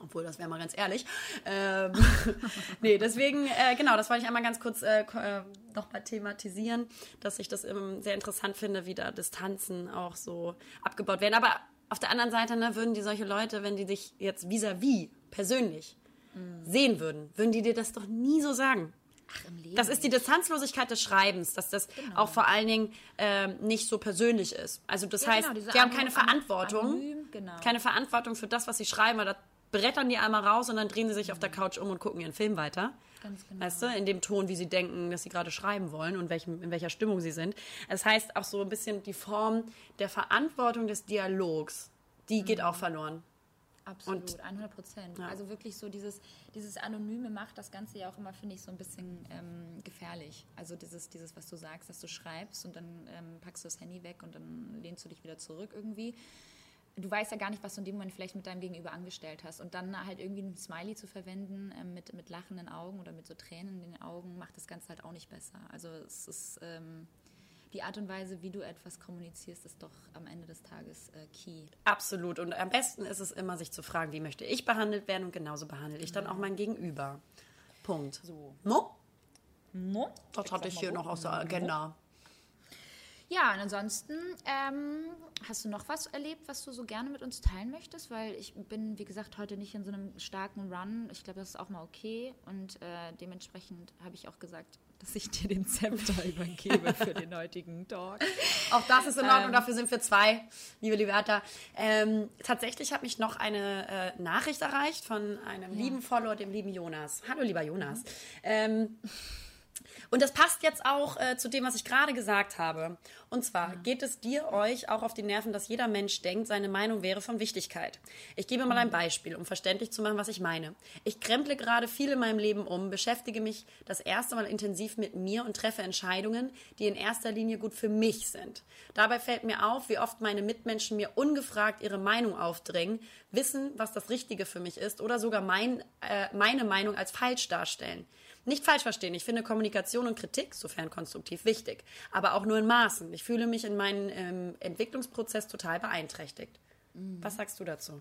Obwohl, das wäre mal ganz ehrlich. Ähm, nee, deswegen, äh, genau, das wollte ich einmal ganz kurz äh, äh, nochmal thematisieren, dass ich das ähm, sehr interessant finde, wie da Distanzen auch so abgebaut werden. Aber auf der anderen Seite ne, würden die solche Leute, wenn die dich jetzt vis-à-vis persönlich sehen würden, würden die dir das doch nie so sagen. Ach, im Leben. Das ist die Distanzlosigkeit des Schreibens, dass das auch vor allen Dingen ähm, nicht so persönlich ist. Also das Genau. Ja, heißt, genau, sie haben keine Verantwortung, anonym, genau. keine Verantwortung für das, was sie schreiben, weil das brettern die einmal raus und dann drehen sie sich auf der Couch um und gucken ihren Film weiter. Ganz genau. Weißt du, in dem Ton, wie sie denken, dass sie gerade schreiben wollen und welchem, in welcher Stimmung sie sind. Das heißt auch so ein bisschen die Form der Verantwortung des Dialogs, die geht auch verloren. Absolut, 100 Prozent. Also wirklich so dieses, dieses Anonyme macht das Ganze ja auch immer, finde ich, so ein bisschen ähm, gefährlich. Also dieses, dieses, was du sagst, dass du schreibst und dann ähm, packst du das Handy weg und dann lehnst du dich wieder zurück irgendwie. Du weißt ja gar nicht, was du in dem Moment vielleicht mit deinem Gegenüber angestellt hast. Und dann halt irgendwie ein Smiley zu verwenden ähm, mit, mit lachenden Augen oder mit so Tränen in den Augen, macht das Ganze halt auch nicht besser. Also es ist ähm, die Art und Weise, wie du etwas kommunizierst, ist doch am Ende des Tages äh, key. Absolut. Und am besten ist es immer, sich zu fragen, wie möchte ich behandelt werden und genauso behandle ich dann auch mein Gegenüber. Punkt. So. No? No? Das hatte ich hier noch aus der Agenda. Ja, und ansonsten ähm, hast du noch was erlebt, was du so gerne mit uns teilen möchtest? Weil ich bin, wie gesagt, heute nicht in so einem starken Run. Ich glaube, das ist auch mal okay. Und äh, dementsprechend habe ich auch gesagt, dass ich dir den Zepter übergebe für den heutigen Talk. Auch das ist in Ordnung, dafür sind wir zwei, liebe Liberta. Ähm, tatsächlich hat mich noch eine äh, Nachricht erreicht von einem lieben Follower, dem lieben Jonas. Hallo, lieber Jonas. Ähm, und das passt jetzt auch äh, zu dem, was ich gerade gesagt habe. Und zwar geht es dir, euch auch auf die Nerven, dass jeder Mensch denkt, seine Meinung wäre von Wichtigkeit. Ich gebe mal ein Beispiel, um verständlich zu machen, was ich meine. Ich kremple gerade viel in meinem Leben um, beschäftige mich das erste Mal intensiv mit mir und treffe Entscheidungen, die in erster Linie gut für mich sind. Dabei fällt mir auf, wie oft meine Mitmenschen mir ungefragt ihre Meinung aufdrängen, wissen, was das Richtige für mich ist oder sogar mein, äh, meine Meinung als falsch darstellen. Nicht falsch verstehen, ich finde Kommunikation und Kritik, sofern konstruktiv, wichtig, aber auch nur in Maßen. Ich fühle mich in meinem ähm, Entwicklungsprozess total beeinträchtigt. Was sagst du dazu?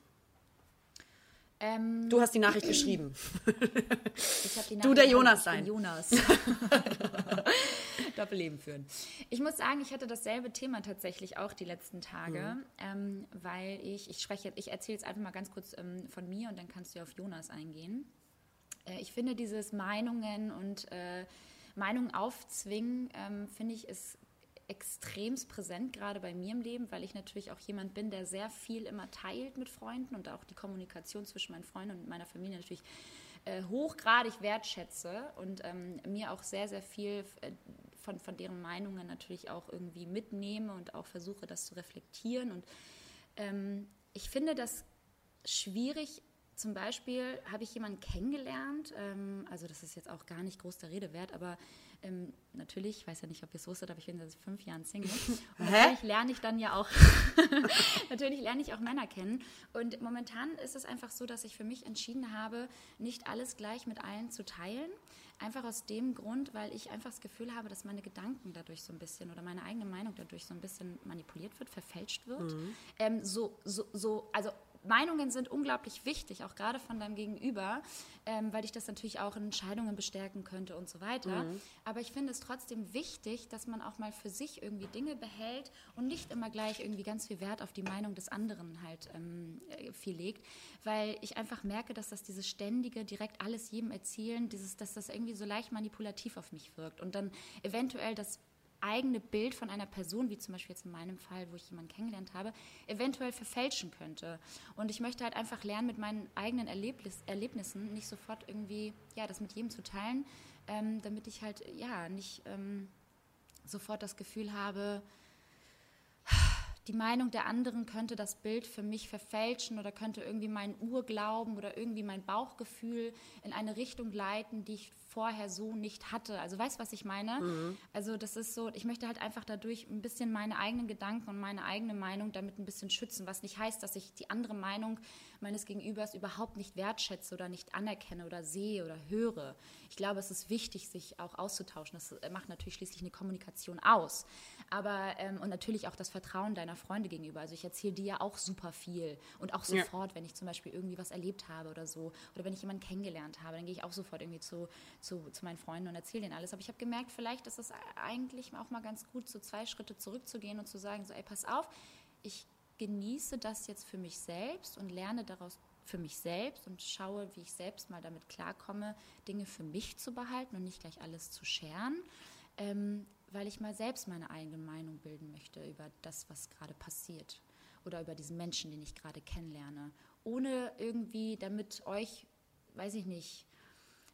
Ähm, Du hast die Nachricht geschrieben. ich die Du der Nachricht- Jonas sein. Jonas. Doppelleben führen. Ich muss sagen, ich hatte dasselbe Thema tatsächlich auch die letzten Tage, ähm, weil ich, ich spreche, ich erzähle jetzt einfach mal ganz kurz ähm, von mir und dann kannst du ja auf Jonas eingehen. Äh, ich finde dieses Meinungen und äh, Meinungen aufzwingen, ähm, finde ich, ist extremst präsent, gerade bei mir im Leben, weil ich natürlich auch jemand bin, der sehr viel immer teilt mit Freunden und auch die Kommunikation zwischen meinen Freunden und meiner Familie natürlich äh, hochgradig wertschätze und ähm, mir auch sehr, sehr viel äh, von, von deren Meinungen natürlich auch irgendwie mitnehme und auch versuche, das zu reflektieren. Und ähm, ich finde das schwierig. Zum Beispiel habe ich jemanden kennengelernt, ähm, also das ist jetzt auch gar nicht groß der Rede wert, aber ähm, natürlich, ich weiß ja nicht, ob ihr es wusstet, aber ich bin seit fünf Jahren Single. Und natürlich lerne ich dann ja auch, natürlich lerne ich auch Männer kennen. Und momentan ist es einfach so, dass ich für mich entschieden habe, nicht alles gleich mit allen zu teilen. Einfach aus dem Grund, weil ich einfach das Gefühl habe, dass meine Gedanken dadurch so ein bisschen oder meine eigene Meinung dadurch so ein bisschen manipuliert wird, verfälscht wird. Ähm, so, so, so, also Meinungen sind unglaublich wichtig, auch gerade von deinem Gegenüber, ähm, weil dich das natürlich auch in Entscheidungen bestärken könnte und so weiter. Aber ich finde es trotzdem wichtig, dass man auch mal für sich irgendwie Dinge behält und nicht immer gleich irgendwie ganz viel Wert auf die Meinung des anderen halt ähm, äh, viel legt, weil ich einfach merke, dass das dieses ständige, direkt alles jedem erzählen, dieses, dass das irgendwie so leicht manipulativ auf mich wirkt. Und dann eventuell das eigene Bild von einer Person, wie zum Beispiel jetzt in meinem Fall, wo ich jemanden kennengelernt habe, eventuell verfälschen könnte. Und ich möchte halt einfach lernen, mit meinen eigenen Erlebnis, Erlebnissen nicht sofort irgendwie, ja, das mit jedem zu teilen, ähm, damit ich halt, ja, nicht ähm, sofort das Gefühl habe, die Meinung der anderen könnte das Bild für mich verfälschen oder könnte irgendwie meinen Urglauben oder irgendwie mein Bauchgefühl in eine Richtung leiten, die ich vorher so nicht hatte. Also weißt du, was ich meine? Mhm. Also das ist so, ich möchte halt einfach dadurch ein bisschen meine eigenen Gedanken und meine eigene Meinung damit ein bisschen schützen, was nicht heißt, dass ich die andere Meinung meines Gegenübers überhaupt nicht wertschätze oder nicht anerkenne oder sehe oder höre. Ich glaube, es ist wichtig, sich auch auszutauschen. Das macht natürlich schließlich eine Kommunikation aus. Aber, ähm, und natürlich auch das Vertrauen deiner Freunde gegenüber. Also ich erzähle dir ja auch super viel und auch sofort, ja. wenn ich zum Beispiel irgendwie was erlebt habe oder so. Oder wenn ich jemanden kennengelernt habe, dann gehe ich auch sofort irgendwie zu, zu, zu meinen Freunden und erzähle denen alles. Aber ich habe gemerkt, vielleicht ist es eigentlich auch mal ganz gut, so zwei Schritte zurückzugehen und zu sagen, so, ey, pass auf, ich genieße das jetzt für mich selbst und lerne daraus für mich selbst und schaue, wie ich selbst mal damit klarkomme, Dinge für mich zu behalten und nicht gleich alles zu scheren, ähm, weil ich mal selbst meine eigene Meinung bilden möchte über das, was gerade passiert oder über diesen Menschen, den ich gerade kennenlerne, ohne irgendwie damit euch, weiß ich nicht,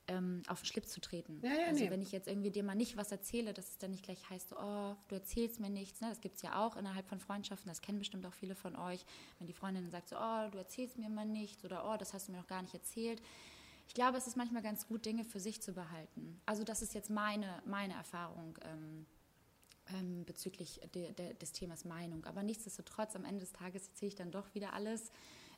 ähm, auf den Schlips zu treten. Ja, ja, also nee. wenn ich jetzt irgendwie dir mal nicht was erzähle, dass es dann nicht gleich heißt, oh, du erzählst mir nichts. Ne? Das gibt es ja auch innerhalb von Freundschaften, das kennen bestimmt auch viele von euch. Wenn die Freundin dann sagt so, oh, du erzählst mir mal nichts oder oh, das hast du mir noch gar nicht erzählt. Ich glaube, es ist manchmal ganz gut, Dinge für sich zu behalten. Also das ist jetzt meine, meine Erfahrung ähm, ähm, bezüglich de, de, des Themas Meinung. Aber nichtsdestotrotz, am Ende des Tages erzähle ich dann doch wieder alles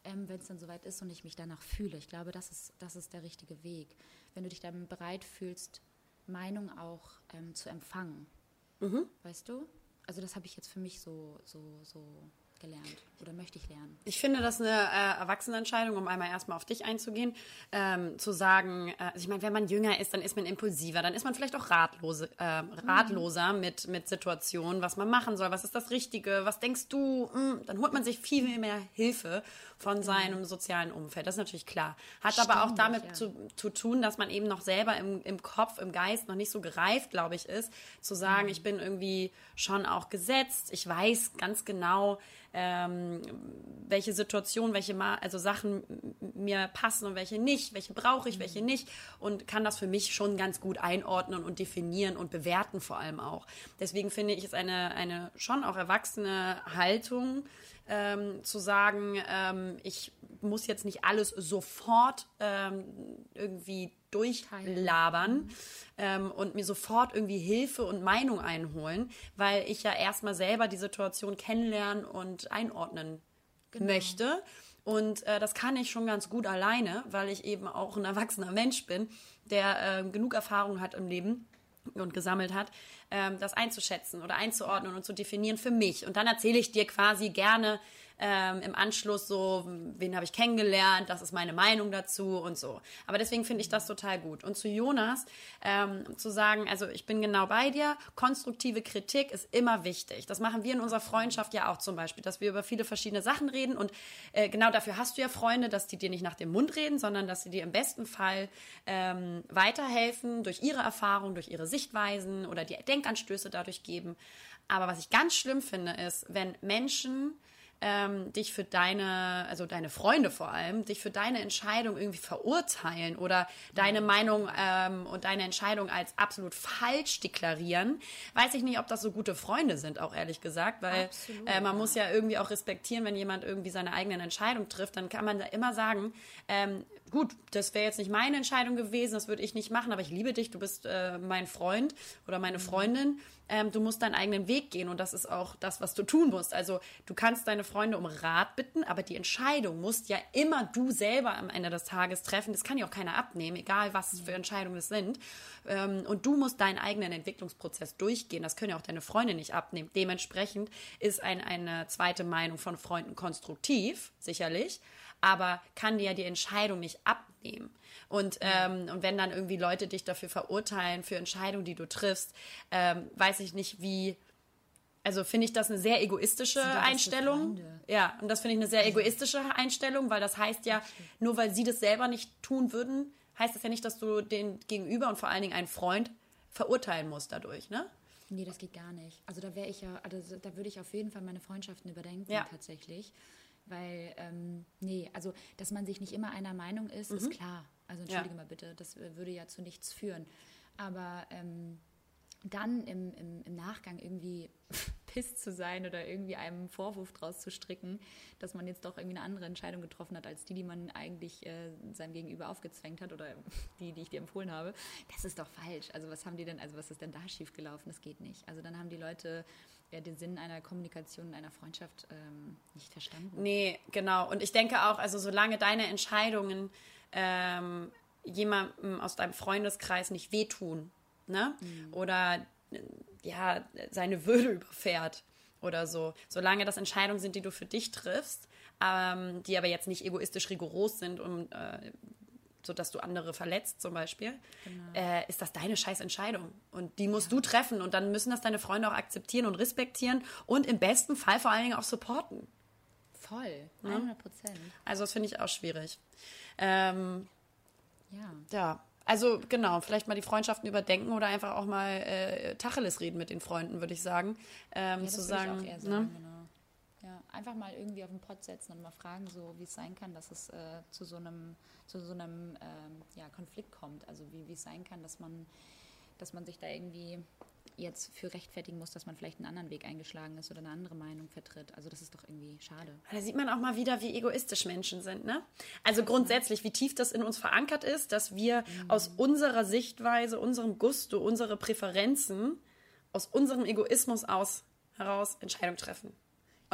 ähm, wenn es dann soweit ist und ich mich danach fühle. Ich glaube, das ist, das ist der richtige Weg. Wenn du dich dann bereit fühlst, Meinung auch ähm, zu empfangen. Mhm. Weißt du? Also das habe ich jetzt für mich so, so, so gelernt oder möchte ich lernen? Ich finde das eine äh, Erwachsenenentscheidung, um einmal erstmal auf dich einzugehen, ähm, zu sagen, äh, also ich meine, wenn man jünger ist, dann ist man impulsiver, dann ist man vielleicht auch ratlose, äh, ratloser mhm. mit, mit Situationen, was man machen soll, was ist das Richtige, was denkst du, hm, dann holt man sich viel, viel mehr Hilfe von seinem mhm. sozialen Umfeld, das ist natürlich klar. Hat Stimmt, aber auch damit ja. zu, zu tun, dass man eben noch selber im, im Kopf, im Geist noch nicht so gereift, glaube ich, ist, zu sagen, mhm. ich bin irgendwie schon auch gesetzt, ich weiß ganz genau, ähm, welche Situationen, welche Ma also Sachen mir passen und welche nicht, welche brauche ich, welche mhm. nicht und kann das für mich schon ganz gut einordnen und definieren und bewerten vor allem auch. Deswegen finde ich es eine, eine schon auch erwachsene Haltung, ähm, zu sagen, ähm, ich muss jetzt nicht alles sofort ähm, irgendwie durchlabern ähm, und mir sofort irgendwie Hilfe und Meinung einholen, weil ich ja erstmal selber die Situation kennenlernen und einordnen genau. möchte. Und äh, das kann ich schon ganz gut alleine, weil ich eben auch ein erwachsener Mensch bin, der äh, genug Erfahrung hat im Leben und gesammelt hat, ähm, das einzuschätzen oder einzuordnen und zu definieren für mich. Und dann erzähle ich dir quasi gerne ähm, im Anschluss so, wen habe ich kennengelernt, das ist meine Meinung dazu und so. Aber deswegen finde ich das total gut. Und zu Jonas ähm, zu sagen, also ich bin genau bei dir, konstruktive Kritik ist immer wichtig. Das machen wir in unserer Freundschaft ja auch zum Beispiel, dass wir über viele verschiedene Sachen reden und äh, genau dafür hast du ja Freunde, dass die dir nicht nach dem Mund reden, sondern dass sie dir im besten Fall ähm, weiterhelfen durch ihre Erfahrung, durch ihre Sichtweisen oder die Denkanstöße dadurch geben. Aber was ich ganz schlimm finde, ist, wenn Menschen ähm, dich für deine, also deine Freunde vor allem, dich für deine Entscheidung irgendwie verurteilen oder deine Meinung ähm, und deine Entscheidung als absolut falsch deklarieren, weiß ich nicht, ob das so gute Freunde sind, auch ehrlich gesagt, weil Absolut, äh, man ja. muss ja irgendwie auch respektieren, wenn jemand irgendwie seine eigenen Entscheidungen trifft, dann kann man da immer sagen, ähm, gut, das wäre jetzt nicht meine Entscheidung gewesen, das würde ich nicht machen, aber ich liebe dich, du bist äh, mein Freund oder meine mhm. Freundin ähm, du musst deinen eigenen Weg gehen und das ist auch das, was du tun musst. Also du kannst deine Freunde um Rat bitten, aber die Entscheidung musst ja immer du selber am Ende des Tages treffen. Das kann ja auch keiner abnehmen, egal was für Entscheidungen es sind. Ähm, und du musst deinen eigenen Entwicklungsprozess durchgehen. Das können ja auch deine Freunde nicht abnehmen. Dementsprechend ist ein, eine zweite Meinung von Freunden konstruktiv, sicherlich, aber kann dir ja die Entscheidung nicht abnehmen. Und, ähm, und wenn dann irgendwie Leute dich dafür verurteilen, für Entscheidungen, die du triffst, ähm, weiß ich nicht, wie. Also finde ich das eine sehr egoistische Einstellung. Ja, und das finde ich eine sehr egoistische Einstellung, weil das heißt ja, nur weil sie das selber nicht tun würden, heißt das ja nicht, dass du den Gegenüber und vor allen Dingen einen Freund verurteilen musst dadurch, ne? Nee, das geht gar nicht. Also da wäre ich ja, also da würde ich auf jeden Fall meine Freundschaften überdenken ja. tatsächlich. Weil, ähm, nee, also dass man sich nicht immer einer Meinung ist, mhm. ist klar. Also entschuldige ja. mal bitte, das würde ja zu nichts führen. Aber ähm, dann im, im, im, Nachgang irgendwie pisst zu sein oder irgendwie einem Vorwurf draus zu stricken, dass man jetzt doch irgendwie eine andere Entscheidung getroffen hat, als die, die man eigentlich äh, seinem Gegenüber aufgezwängt hat oder die, die ich dir empfohlen habe. Das ist doch falsch. Also was haben die denn, also was ist denn da schiefgelaufen? Das geht nicht. Also dann haben die Leute ja, den Sinn einer Kommunikation, einer Freundschaft ähm, nicht verstanden. Nee, genau. Und ich denke auch, also solange deine Entscheidungen ähm, jemandem aus deinem Freundeskreis nicht wehtun, ne? Mhm. Oder ja, seine Würde überfährt oder so. Solange das Entscheidungen sind, die du für dich triffst, ähm, die aber jetzt nicht egoistisch rigoros sind, um äh, sodass du andere verletzt zum Beispiel, genau. äh, ist das deine scheiß Entscheidung. Und die musst ja. du treffen. Und dann müssen das deine Freunde auch akzeptieren und respektieren und im besten Fall vor allen Dingen auch supporten. Voll, 100 Prozent. Also das finde ich auch schwierig. Ähm, ja. Ja, also genau, vielleicht mal die Freundschaften überdenken oder einfach auch mal äh, Tacheles reden mit den Freunden, würde ich sagen. Ähm, ja, zu sagen, ich sagen ne? genau. Ja, einfach mal irgendwie auf den Pott setzen und mal fragen, so wie es sein kann, dass es äh, zu so einem, zu so einem ähm, ja, Konflikt kommt. Also wie, wie es sein kann, dass man, dass man sich da irgendwie jetzt für rechtfertigen muss, dass man vielleicht einen anderen Weg eingeschlagen ist oder eine andere Meinung vertritt. Also das ist doch irgendwie schade. Da sieht man auch mal wieder, wie egoistisch Menschen sind. Ne? Also grundsätzlich, wie tief das in uns verankert ist, dass wir mhm. aus unserer Sichtweise, unserem Gusto, unsere Präferenzen, aus unserem Egoismus aus heraus Entscheidungen treffen.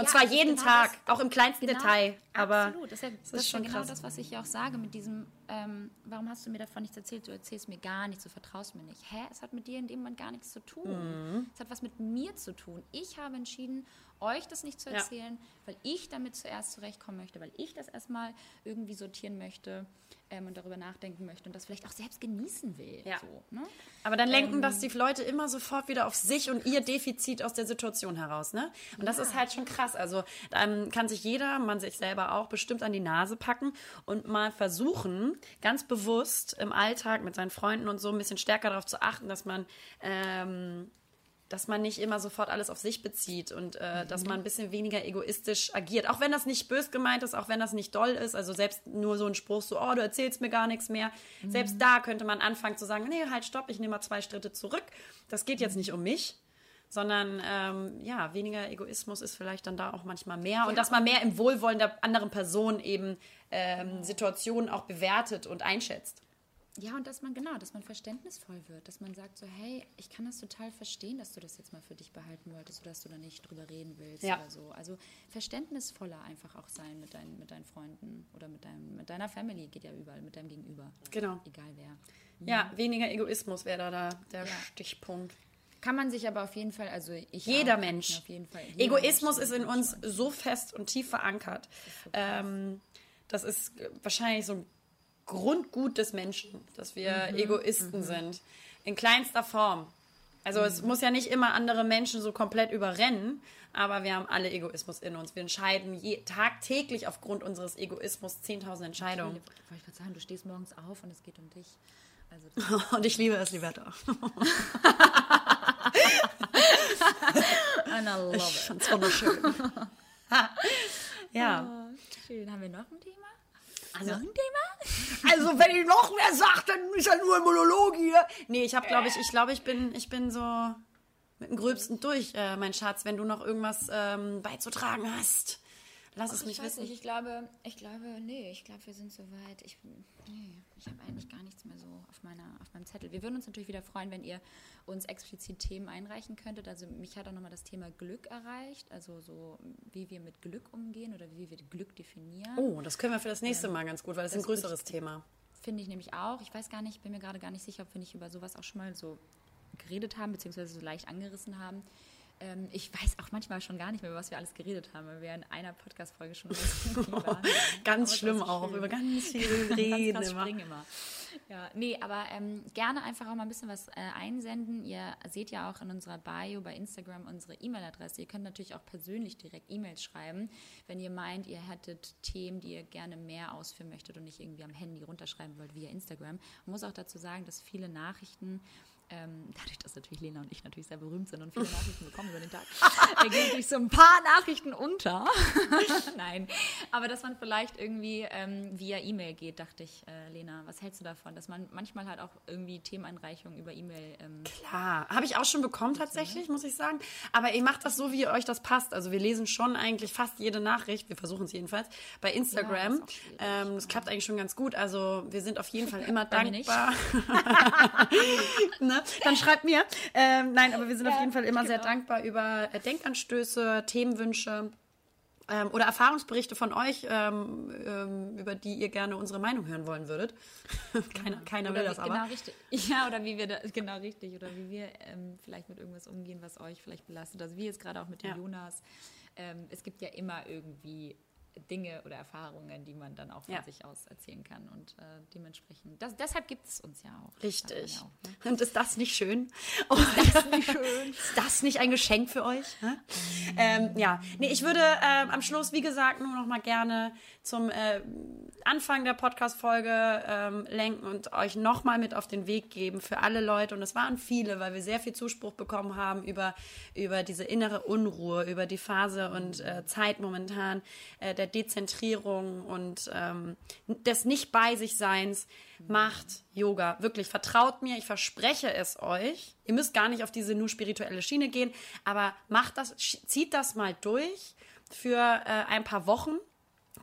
Und ja, zwar jeden genau Tag, das, auch im kleinsten genau, Detail. Aber absolut, das ist ja, das ist schon genau krass. das, was ich ja auch sage mit diesem, ähm, warum hast du mir davon nichts erzählt? Du erzählst mir gar nichts, du vertraust mir nicht. Hä? Es hat mit dir in dem Moment gar nichts zu tun. Mhm. Es hat was mit mir zu tun. Ich habe entschieden, euch das nicht zu erzählen, ja. weil ich damit zuerst zurechtkommen möchte, weil ich das erstmal irgendwie sortieren möchte ähm, und darüber nachdenken möchte und das vielleicht auch selbst genießen will. Ja. So, ne? Aber dann lenken ähm, das die Leute immer sofort wieder auf sich und ihr Defizit aus der Situation heraus. Ne? Und das ist halt schon krass. Also dann kann sich jeder, man sich selber auch, bestimmt an die Nase packen und mal versuchen, ganz bewusst im Alltag mit seinen Freunden und so ein bisschen stärker darauf zu achten, dass man ähm, dass man nicht immer sofort alles auf sich bezieht und äh, mhm. dass man ein bisschen weniger egoistisch agiert. Auch wenn das nicht bös gemeint ist, auch wenn das nicht doll ist. Also selbst nur so ein Spruch so, oh, du erzählst mir gar nichts mehr. Mhm. Selbst da könnte man anfangen zu sagen, nee, halt, stopp, ich nehme mal zwei Schritte zurück. Das geht jetzt nicht um mich, sondern ähm, ja, weniger Egoismus ist vielleicht dann da auch manchmal mehr. Und dass man mehr im Wohlwollen der anderen Person eben ähm, Situationen auch bewertet und einschätzt. Ja, und dass man, genau, dass man verständnisvoll wird, dass man sagt so, hey, ich kann das total verstehen, dass du das jetzt mal für dich behalten wolltest oder dass du da nicht drüber reden willst ja. oder so. Also verständnisvoller einfach auch sein mit, dein, mit deinen Freunden oder mit, deinem, mit deiner Family, geht ja überall, mit deinem Gegenüber. Genau. Egal wer. Ja, ja weniger Egoismus wäre da, da der ja. Stichpunkt. Kann man sich aber auf jeden Fall, also ich. Jeder auch, Mensch. Auf jeden Fall, Egoismus Mensch, ist in uns so fest und tief verankert. Das ist, so ähm, das ist wahrscheinlich so ein Grundgut des Menschen, dass wir mhm. Egoisten mhm. sind. In kleinster Form. Also mhm. es muss ja nicht immer andere Menschen so komplett überrennen, aber wir haben alle Egoismus in uns. Wir entscheiden je, tagtäglich aufgrund unseres Egoismus 10.000 Entscheidungen. Ich wollte gerade sagen, du stehst morgens auf und es geht um dich. Also und ich liebe es, Liberta. And I love ich it. fand's wunderschön. ja. Oh, schön. Haben wir noch ein Thema? Also, ein Thema? Also, wenn ich noch mehr sage, dann ist ja nur ein Monolog hier. Nee, ich habe, glaube ich, ich glaube, ich bin, ich bin so mit dem Gröbsten durch, äh, mein Schatz, wenn du noch irgendwas ähm, beizutragen hast. Lass Ach, es mich ich wissen. Nicht, ich glaube, ich glaube, nee, ich glaube, wir sind soweit. Ich, nee, ich habe eigentlich gar nichts mehr so auf, meiner, auf meinem Zettel. Wir würden uns natürlich wieder freuen, wenn ihr uns explizit Themen einreichen könntet. Also mich hat auch nochmal das Thema Glück erreicht, also so wie wir mit Glück umgehen oder wie wir Glück definieren. Oh, das können wir für das nächste ähm, Mal ganz gut, weil das, das ist ein größeres Thema. Finde ich nämlich auch. Ich weiß gar nicht, bin mir gerade gar nicht sicher, ob wir nicht über sowas auch schon mal so geredet haben, beziehungsweise so leicht angerissen haben. Ähm, ich weiß auch manchmal schon gar nicht mehr, über was wir alles geredet haben, weil wir in einer Podcast-Folge schon waren. ganz schlimm auch, schön. über ganz viel reden ganz immer. immer. Ja, nee, aber ähm, gerne einfach auch mal ein bisschen was äh, einsenden. Ihr seht ja auch in unserer Bio bei Instagram unsere E-Mail-Adresse. Ihr könnt natürlich auch persönlich direkt E-Mails schreiben, wenn ihr meint, ihr hättet Themen, die ihr gerne mehr ausführen möchtet und nicht irgendwie am Handy runterschreiben wollt via Instagram. Man muss auch dazu sagen, dass viele Nachrichten ähm, dadurch, dass natürlich Lena und ich natürlich sehr berühmt sind und viele Nachrichten bekommen über den Tag, äh, gehen natürlich so ein paar Nachrichten unter. Nein, aber dass man vielleicht irgendwie ähm, via E-Mail geht, dachte ich, äh, Lena, was hältst du davon? Dass man manchmal halt auch irgendwie Themeneinreichungen über E-Mail. Ähm, Klar, habe ich auch schon bekommen tatsächlich, muss ich sagen. Aber ihr macht das so, wie euch das passt. Also wir lesen schon eigentlich fast jede Nachricht, wir versuchen es jedenfalls, bei Instagram. Ja, auch schwierig. ähm, das klappt eigentlich schon ganz gut. Also wir sind auf jeden Fall immer dankbar. ne? Dann schreibt mir. Ähm, nein, aber wir sind auf jeden Fall immer sehr genau. dankbar über äh, Denkanstöße, Themenwünsche. Ähm, oder Erfahrungsberichte von euch, ähm, ähm, über die ihr gerne unsere Meinung hören wollen würdet. keiner keiner will Oder das wie, aber. Genau, richtig. Ja, oder wie wir da, genau richtig, oder wie wir ähm, vielleicht mit irgendwas umgehen, was euch vielleicht belastet. Also wie jetzt gerade auch mit dem Ja. Jonas. Ähm, es gibt ja immer irgendwie Dinge oder Erfahrungen, die man dann auch von Ja. sich aus erzählen kann. Und äh, dementsprechend, das, deshalb gibt es uns ja auch. Richtig. ja auch, ne? Und ist das nicht schön? Oh, ist das nicht schön? Ist das nicht ein Geschenk für euch? Hä? Ähm, ja, nee, ich würde ähm, am Schluss, wie gesagt, nur noch mal gerne zum äh, Anfang der Podcast-Folge ähm, lenken und euch noch mal mit auf den Weg geben für alle Leute. Und es waren viele, weil wir sehr viel Zuspruch bekommen haben über, über diese innere Unruhe, über die Phase und äh, Zeit momentan äh, der Dezentrierung und ähm, des Nicht-Bei-sich-Seins. Macht Yoga. Wirklich, vertraut mir, ich verspreche es euch. Ihr müsst gar nicht auf diese nur spirituelle Schiene gehen, aber macht das, zieht das mal durch für äh, ein paar Wochen.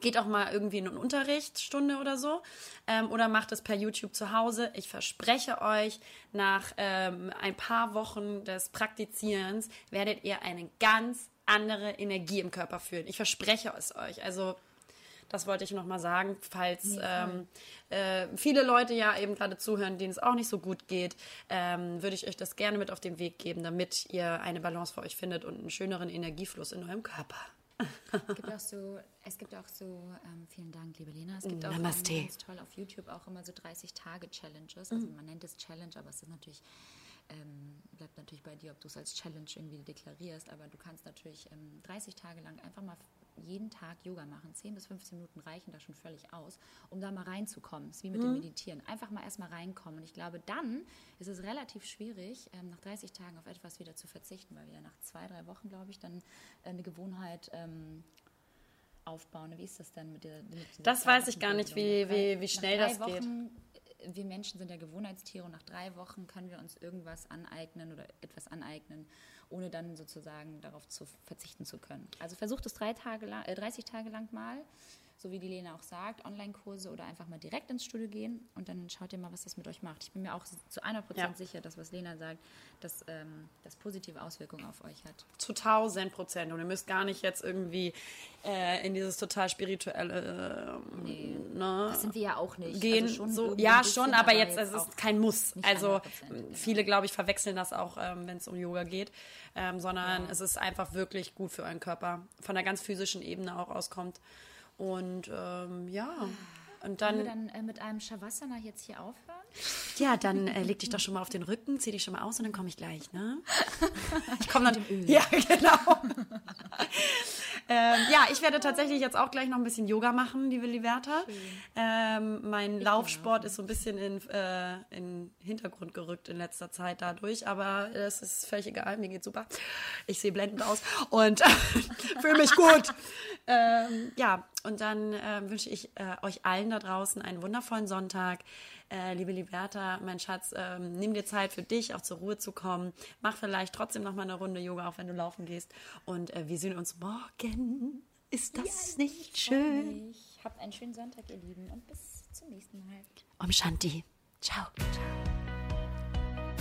Geht auch mal irgendwie in eine Unterrichtsstunde oder so. Ähm, oder macht es per YouTube zu Hause. Ich verspreche euch, nach ähm, ein paar Wochen des Praktizierens werdet ihr eine ganz andere Energie im Körper fühlen. Ich verspreche es euch. Also das wollte ich noch mal sagen, falls ähm, äh, viele Leute ja eben gerade zuhören, denen es auch nicht so gut geht, ähm, würde ich euch das gerne mit auf den Weg geben, damit ihr eine Balance für euch findet und einen schöneren Energiefluss in eurem Körper. Es gibt auch so, es gibt auch so, ähm, vielen Dank, liebe Lena. Es gibt auch ähm, ganz toll auf YouTube auch immer so 30-Tage-Challenges. Also man nennt es Challenge, aber es ist natürlich, ähm, bleibt natürlich bei dir, ob du es als Challenge irgendwie deklarierst. Aber du kannst natürlich ähm, 30 Tage lang einfach mal jeden Tag Yoga machen. 10 bis 15 Minuten reichen da schon völlig aus, um da mal reinzukommen. Es ist wie mit dem Meditieren. Einfach mal erstmal reinkommen. Und ich glaube, dann ist es relativ schwierig, ähm, nach 30 Tagen auf etwas wieder zu verzichten, weil wir ja nach zwei, drei Wochen, glaube ich, dann äh, eine Gewohnheit ähm, aufbauen. Wie ist das denn mit der? Mit Das weiß ich gar nicht, wie- wie- wie schnell das geht. Wochen, äh, Wir Menschen sind ja Gewohnheitstiere und nach drei Wochen können wir uns irgendwas aneignen oder etwas aneignen, ohne dann sozusagen darauf zu verzichten zu können. Also versucht es drei Tage lang, äh, 30 Tage lang mal, so wie die Lena auch sagt, Online-Kurse oder einfach mal direkt ins Studio gehen und dann schaut ihr mal, was das mit euch macht. Ich bin mir auch zu 100% Ja. sicher, dass was Lena sagt, dass ähm, das positive Auswirkungen auf euch hat. Zu 1000 Prozent. Und ihr müsst gar nicht jetzt irgendwie äh, in dieses total spirituelle äh, ne, Das sind wir ja auch nicht. gehen. Also schon so, ja, schon, aber jetzt, es auch ist kein Muss. Also 100%, viele, glaube ich, verwechseln das auch, ähm, wenn es um Yoga geht, ähm, sondern es ist einfach wirklich gut für euren Körper, von der ganz physischen Ebene auch auskommt. Und ähm, ja, und Wollen wir dann, dann äh, mit einem Shavasana jetzt hier aufhören? ja, dann äh, leg dich doch schon mal auf den Rücken, zieh dich schon mal aus und dann komme ich gleich, ne? Ich komme dann. Ja, genau. ähm, ja, ich werde tatsächlich jetzt auch gleich noch ein bisschen Yoga machen, liebe Liberta. Ähm, mein Laufsport ist so ein bisschen in, äh, in den Hintergrund gerückt in letzter Zeit dadurch, aber es ist völlig egal, mir geht's super. Ich sehe blendend aus und fühle mich gut. Ähm, ja, und dann äh, wünsche ich äh, euch allen da draußen einen wundervollen Sonntag. Äh, liebe Liberta, mein Schatz, ähm, nimm dir Zeit für dich, auch zur Ruhe zu kommen. Mach vielleicht trotzdem noch mal eine Runde Yoga, auch wenn du laufen gehst. Und äh, wir sehen uns morgen. Ist das nicht schön? Ich habt einen schönen Sonntag, ihr Lieben, und bis zum nächsten Mal. Om Shanti. Ciao.